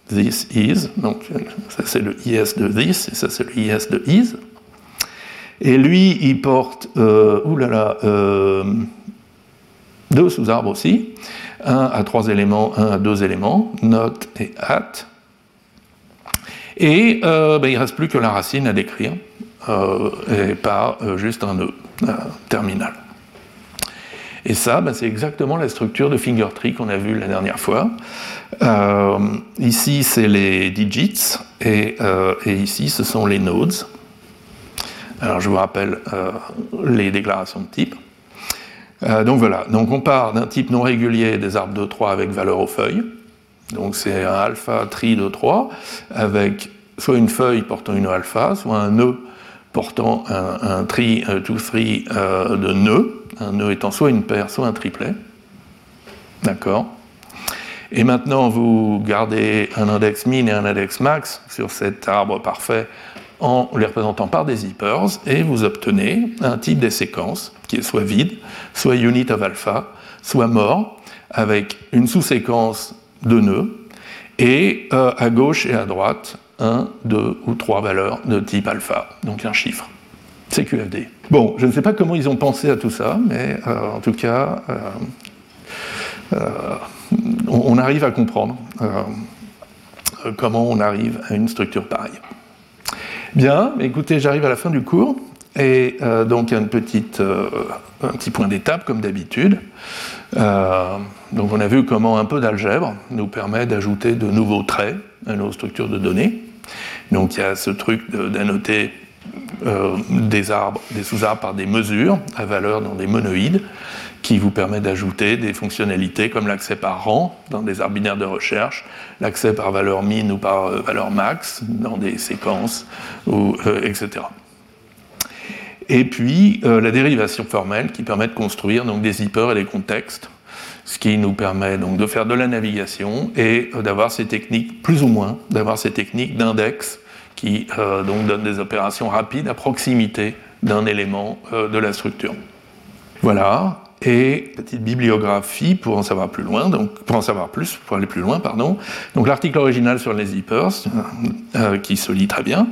This is, donc ça c'est le IS de this, et ça c'est le IS de is. Et lui, il porte, oulala, deux sous-arbres aussi, un à trois éléments, un à deux éléments, not et at. Et euh, ben, il ne reste plus que la racine à décrire, euh, et pas euh, juste un nœud terminal. Et ça, ben, c'est exactement la structure de finger tree qu'on a vue la dernière fois. ici, c'est les digits, et, et, ici, ce sont les nodes. Alors, je vous rappelle les déclarations de type. donc voilà, donc on part d'un type non régulier des arbres de 3 avec valeur aux feuilles. Donc c'est un alpha tri de 3 avec soit une feuille portant une alpha, soit un nœud portant un, tri, un to three euh, de nœuds, un nœud étant soit une paire, soit un triplet. D'accord Et maintenant, vous gardez un index min et un index max sur cet arbre parfait en les représentant par des zippers, et vous obtenez un type des séquences qui est soit vide, soit unit of alpha, soit mort, avec une sous-séquence de nœuds, et euh, à gauche et à droite, un, deux ou trois valeurs de type alpha, donc un chiffre. C'est QFD. Bon, je ne sais pas comment ils ont pensé à tout ça, mais euh, en tout cas, euh, on, arrive à comprendre comment on arrive à une structure pareille. Bien, écoutez, j'arrive à la fin du cours, et donc un petit point d'étape comme d'habitude. Euh, donc on a vu comment un peu d'algèbre nous permet d'ajouter de nouveaux traits à nos structures de données. Donc il y a ce truc d'annoter euh, des arbres, des sous-arbres par des mesures à valeur dans des monoïdes qui vous permet d'ajouter des fonctionnalités comme l'accès par rang dans des arbres binaires de recherche, l'accès par valeur min ou par euh, valeur max dans des séquences, ou, etc. Et puis la dérivation formelle qui permet de construire donc, des zippers et des contextes ce qui nous permet donc de faire de la navigation et euh, d'avoir ces techniques, plus ou moins, d'avoir ces techniques d'index qui euh, donc donnent des opérations rapides à proximité d'un élément euh, de la structure. Voilà. Et petite bibliographie pour en savoir plus loin, donc pour en savoir plus, pour aller plus loin, pardon. Donc l'article original sur les zippers, qui se lit très bien.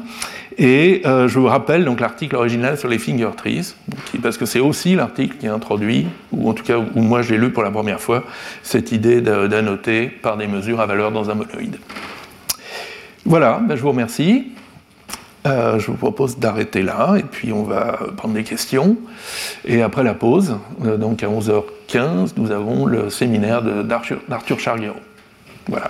Et euh, je vous rappelle donc l'article original sur les finger trees, parce que c'est aussi l'article qui a introduit, ou en tout cas où moi j'ai lu pour la première fois, cette idée d'annoter par des mesures à valeur dans un monoïde. Voilà, ben je vous remercie. Euh, je vous propose d'arrêter là, et puis on va prendre des questions. Et après la pause, euh, donc à 11h15, nous avons le séminaire d'Arthur Charguero. Voilà.